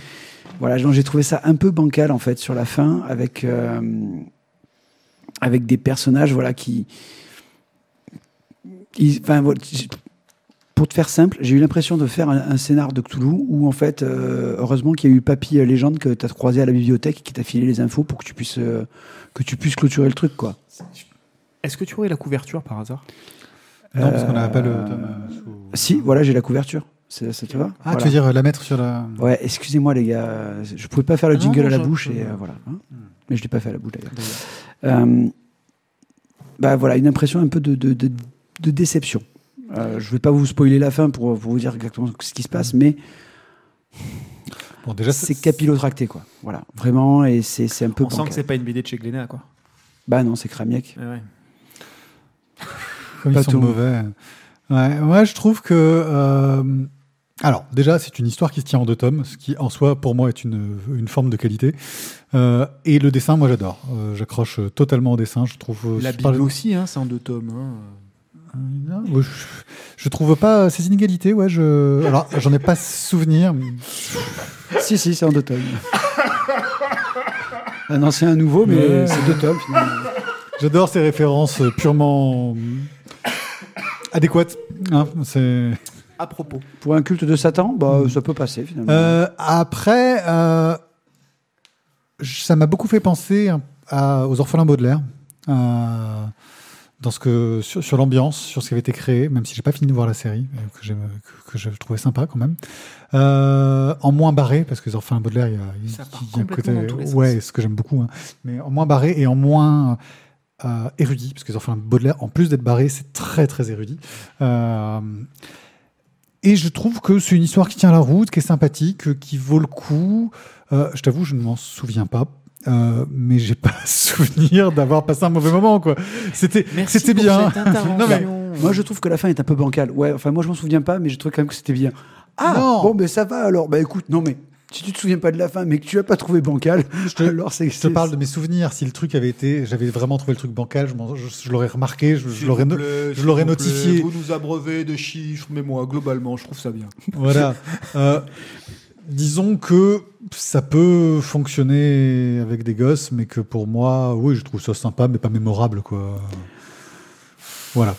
voilà, donc j'ai trouvé ça un peu bancal en fait sur la fin avec euh, avec des personnages voilà qui ils- enfin voilà, j- pour te faire simple, j'ai eu l'impression de faire un, un scénar de Cthulhu où, en fait, euh, heureusement qu'il y a eu Papy euh, Légende que tu as croisé à la bibliothèque qui t'a filé les infos pour que tu puisses, euh, que tu puisses clôturer le truc, quoi. Est-ce que tu aurais la couverture par hasard? Non, parce qu'on n'a pas le Euh, tome. sous- Si, voilà, j'ai la couverture. Ça, ça te va? Ah, Voilà. tu veux dire la mettre sur la. Ouais, excusez-moi les gars, je pouvais pas faire le Ah non, jingle non, à la bouche et euh, voilà. hein. Mais je l'ai pas fait à la bouche d'ailleurs. Euh, bah voilà, une impression un peu de, de, de- de déception. Euh, je vais pas vous spoiler la fin pour, pour vous dire exactement ce qui se passe, mais Bon, déjà, c'est capillotracté quoi. Voilà, vraiment, et c'est c'est un peu. On sent que c'est pas une BD de chez Glénat, quoi. Bah non, c'est Kramiak. Ouais, ouais. Comme Pas ils sont tout. mauvais. Ouais, ouais, je trouve que. euh, Alors, déjà, c'est une histoire qui se tient en deux tomes, ce qui, en soi, pour moi, est une, une forme de qualité. Euh, et le dessin, moi, j'adore. Euh, J'accroche totalement au dessin. Je trouve. La Bible aussi, hein, c'est en deux tomes. hein. Non, ouais, je, trouve pas ces inégalités. Ouais, je. Alors, j'en ai pas souvenir. mais- Si, si, c'est en deux tomes. un ancien, un nouveau, mais c'est deux tomes finalement. J'adore ces références euh, purement adéquates. hein, c'est. À propos. Pour un culte de Satan, bah, ça peut passer finalement. Euh, après, euh, ça m'a beaucoup fait penser à- aux orphelins Baudelaire, euh, dans ce que, sur, sur l'ambiance, sur ce qui avait été créé, même si j'ai pas fini de voir la série, euh, que, j'ai- que, que je trouvais sympa quand même. Euh, en moins barré, parce que orphelins Baudelaire, il y a, il y a côté, ouais, ce que j'aime beaucoup, hein. mais en moins barré et en moins euh, érudit, parce que orphelins Baudelaire, en plus d'être barré, c'est très très érudit. Euh, et je trouve que c'est une histoire qui tient la route, qui est sympathique, euh, qui vaut le coup. Euh, je t'avoue, je ne m'en souviens pas. Euh, mais j'ai pas souvenir d'avoir passé un mauvais moment quoi. C'était c'était bien. Non, mais- Moi, je trouve que la fin est un peu bancale. Ouais, enfin, moi, je m'en souviens pas, mais je trouve quand même que c'était bien. Ah, Non. bon, ben ça va alors. Bah écoute, non, mais si tu te souviens pas de la fin, mais que tu as pas trouvé bancal, alors c'est. Je te parle de mes souvenirs. Si le truc avait été, j'avais vraiment trouvé le truc bancal, je, je- je l'aurais remarqué, je, je l'aurais no- je l'aurais notifié. Vous nous abreuvez de chiffres, mais moi, globalement, je trouve ça bien. Voilà. Euh, disons que ça peut fonctionner avec des gosses, mais que pour moi, oui, je trouve ça sympa, mais pas mémorable, quoi. Voilà.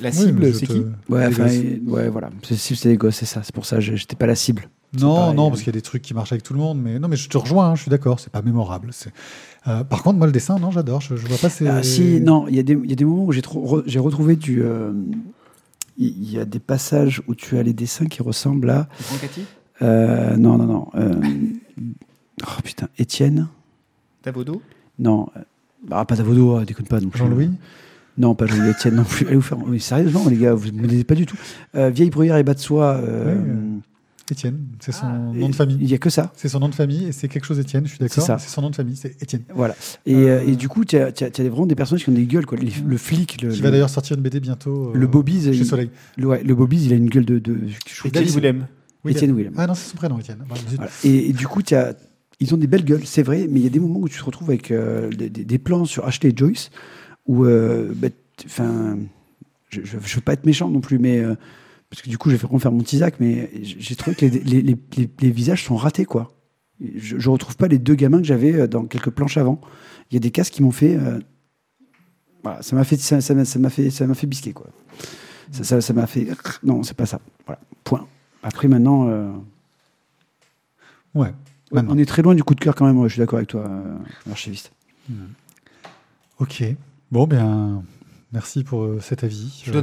La cible, c'est te- qui Ouais, enfin, ouais, voilà. C'est si c'est les gosses, c'est ça. C'est pour ça, je- j'étais pas la cible. Non, pareil, non, hein. parce qu'il y a des trucs qui marchent avec tout le monde, mais non, mais je te rejoins, hein, je suis d'accord, c'est pas mémorable. Euh, par contre, moi, le dessin, non, j'adore, je, je vois pas. c'est- Ah, si, non, il y, a des- il y a des moments où j'ai re- retrouvé du. euh, Il y a des passages où tu as les dessins qui ressemblent à. Grand Cathy? Euh, non, non, non. euh, oh putain, Étienne Tavodo Non. euh, Ah, pas Davodo, ah, déconne pas non plus. Jean-Louis Non, pas Jean-Louis Etienne non plus. Allez vous faire. Oui, sérieusement, les gars, vous ne me pas du tout. Euh, vieille bruyère et bas de soie. euh, Oui, euh, Étienne, c'est son Ah, nom de famille. Il n'y a que ça. C'est son nom de famille et c'est quelque chose Étienne, je suis d'accord. C'est ça. C'est son nom de famille, c'est Étienne. Voilà. Et, euh, et du coup, tu as, vraiment des personnages qui ont des gueules. Quoi. Le, le flic, le, Qui le, va d'ailleurs sortir une BD bientôt. euh, le Bobby's, Chez il- Soleil. le, ouais, le Bobby's, il a une gueule de. de je trouve David Willem. Étienne Willem. Ah non, c'est son prénom, Étienne. Voilà. Et, et du coup, as- ils ont des belles gueules, c'est vrai, mais il y a des moments où tu te retrouves avec euh, des, plans sur Ashley et Joyce où, euh, bah, enfin, je, je, je veux pas être méchant non plus, mais euh, parce que du coup, je vais vraiment faire mon Tisac, mais j'ai trouvé que les, les, les, les- les visages sont ratés, quoi. Je, je retrouve pas les deux gamins que j'avais dans quelques planches avant. Il y a des cases qui m'ont fait, voilà, ça m'a fait, ça, m'a fait, ça m'a fait bisquer, quoi. Ça m'a fait, non, c'est pas ça. Voilà, point. Après, maintenant. euh, Ouais. On est très loin du coup de cœur quand même, ouais, je suis d'accord avec toi, euh, archiviste. Ok. Bon, bien. Merci pour euh, cet avis. Je Euh, tu veux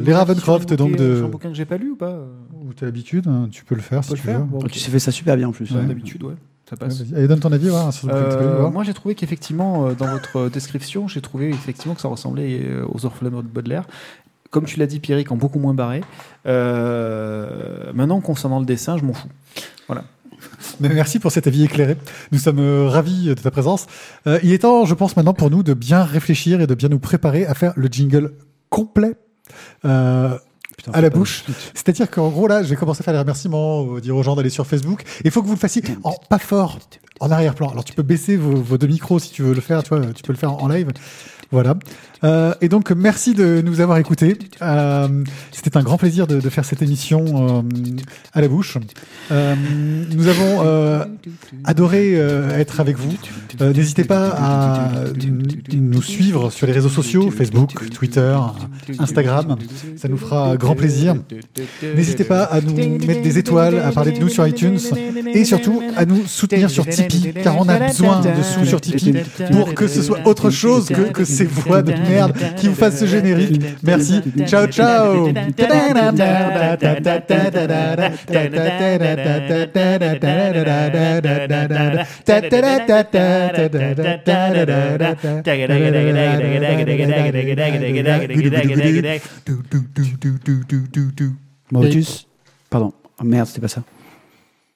donc de. sur un bouquin que j'ai pas lu ou pas euh, Où tu as l'habitude, hein, tu peux le faire si tu faire veux. Bon, Oh, ok. Tu sais fait ça super bien en plus. Ouais, Ouais. D'habitude, ouais. Ça passe. Allez, donne ton avis, voir, sur le t'as Euh, moi, j'ai trouvé qu'effectivement, euh, dans votre description, j'ai trouvé effectivement que ça ressemblait aux orphelins de Baudelaire. Comme tu l'as dit, Pierrick, en beaucoup moins barré. Euh, maintenant, concernant le dessin, je m'en fous. Mais merci pour cet avis éclairé. Nous sommes euh, ravis de ta présence. Euh, il est temps, je pense, maintenant pour nous de bien réfléchir et de bien nous préparer à faire le jingle complet. Euh, Putain, à la bouche. C'est-à-dire qu'en gros, là, je vais commencer à faire les remerciements, dire aux gens d'aller sur Facebook. Il faut que vous le fassiez en pas fort, en arrière-plan. Alors, tu peux baisser vos, vos deux micros si tu veux le faire, tu vois, tu peux le faire en live. Voilà. Euh, et donc, merci de nous avoir écoutés. Euh, C'était un grand plaisir de, faire cette émission euh, à la bouche. Nous avons adoré être avec vous. N'hésitez pas à nous suivre sur les réseaux sociaux, Facebook, Twitter, Instagram. Ça nous fera grand plaisir. N'hésitez pas à nous mettre des étoiles, à parler de nous sur iTunes et surtout à nous soutenir sur Tipeee, car on a besoin de sous sur Tipeee pour que ce soit autre chose que, que ces voix de merde qui vous fassent ce générique. Merci. Ciao, ciao. Motus. Pardon. Oh, merde, c'était pas ça.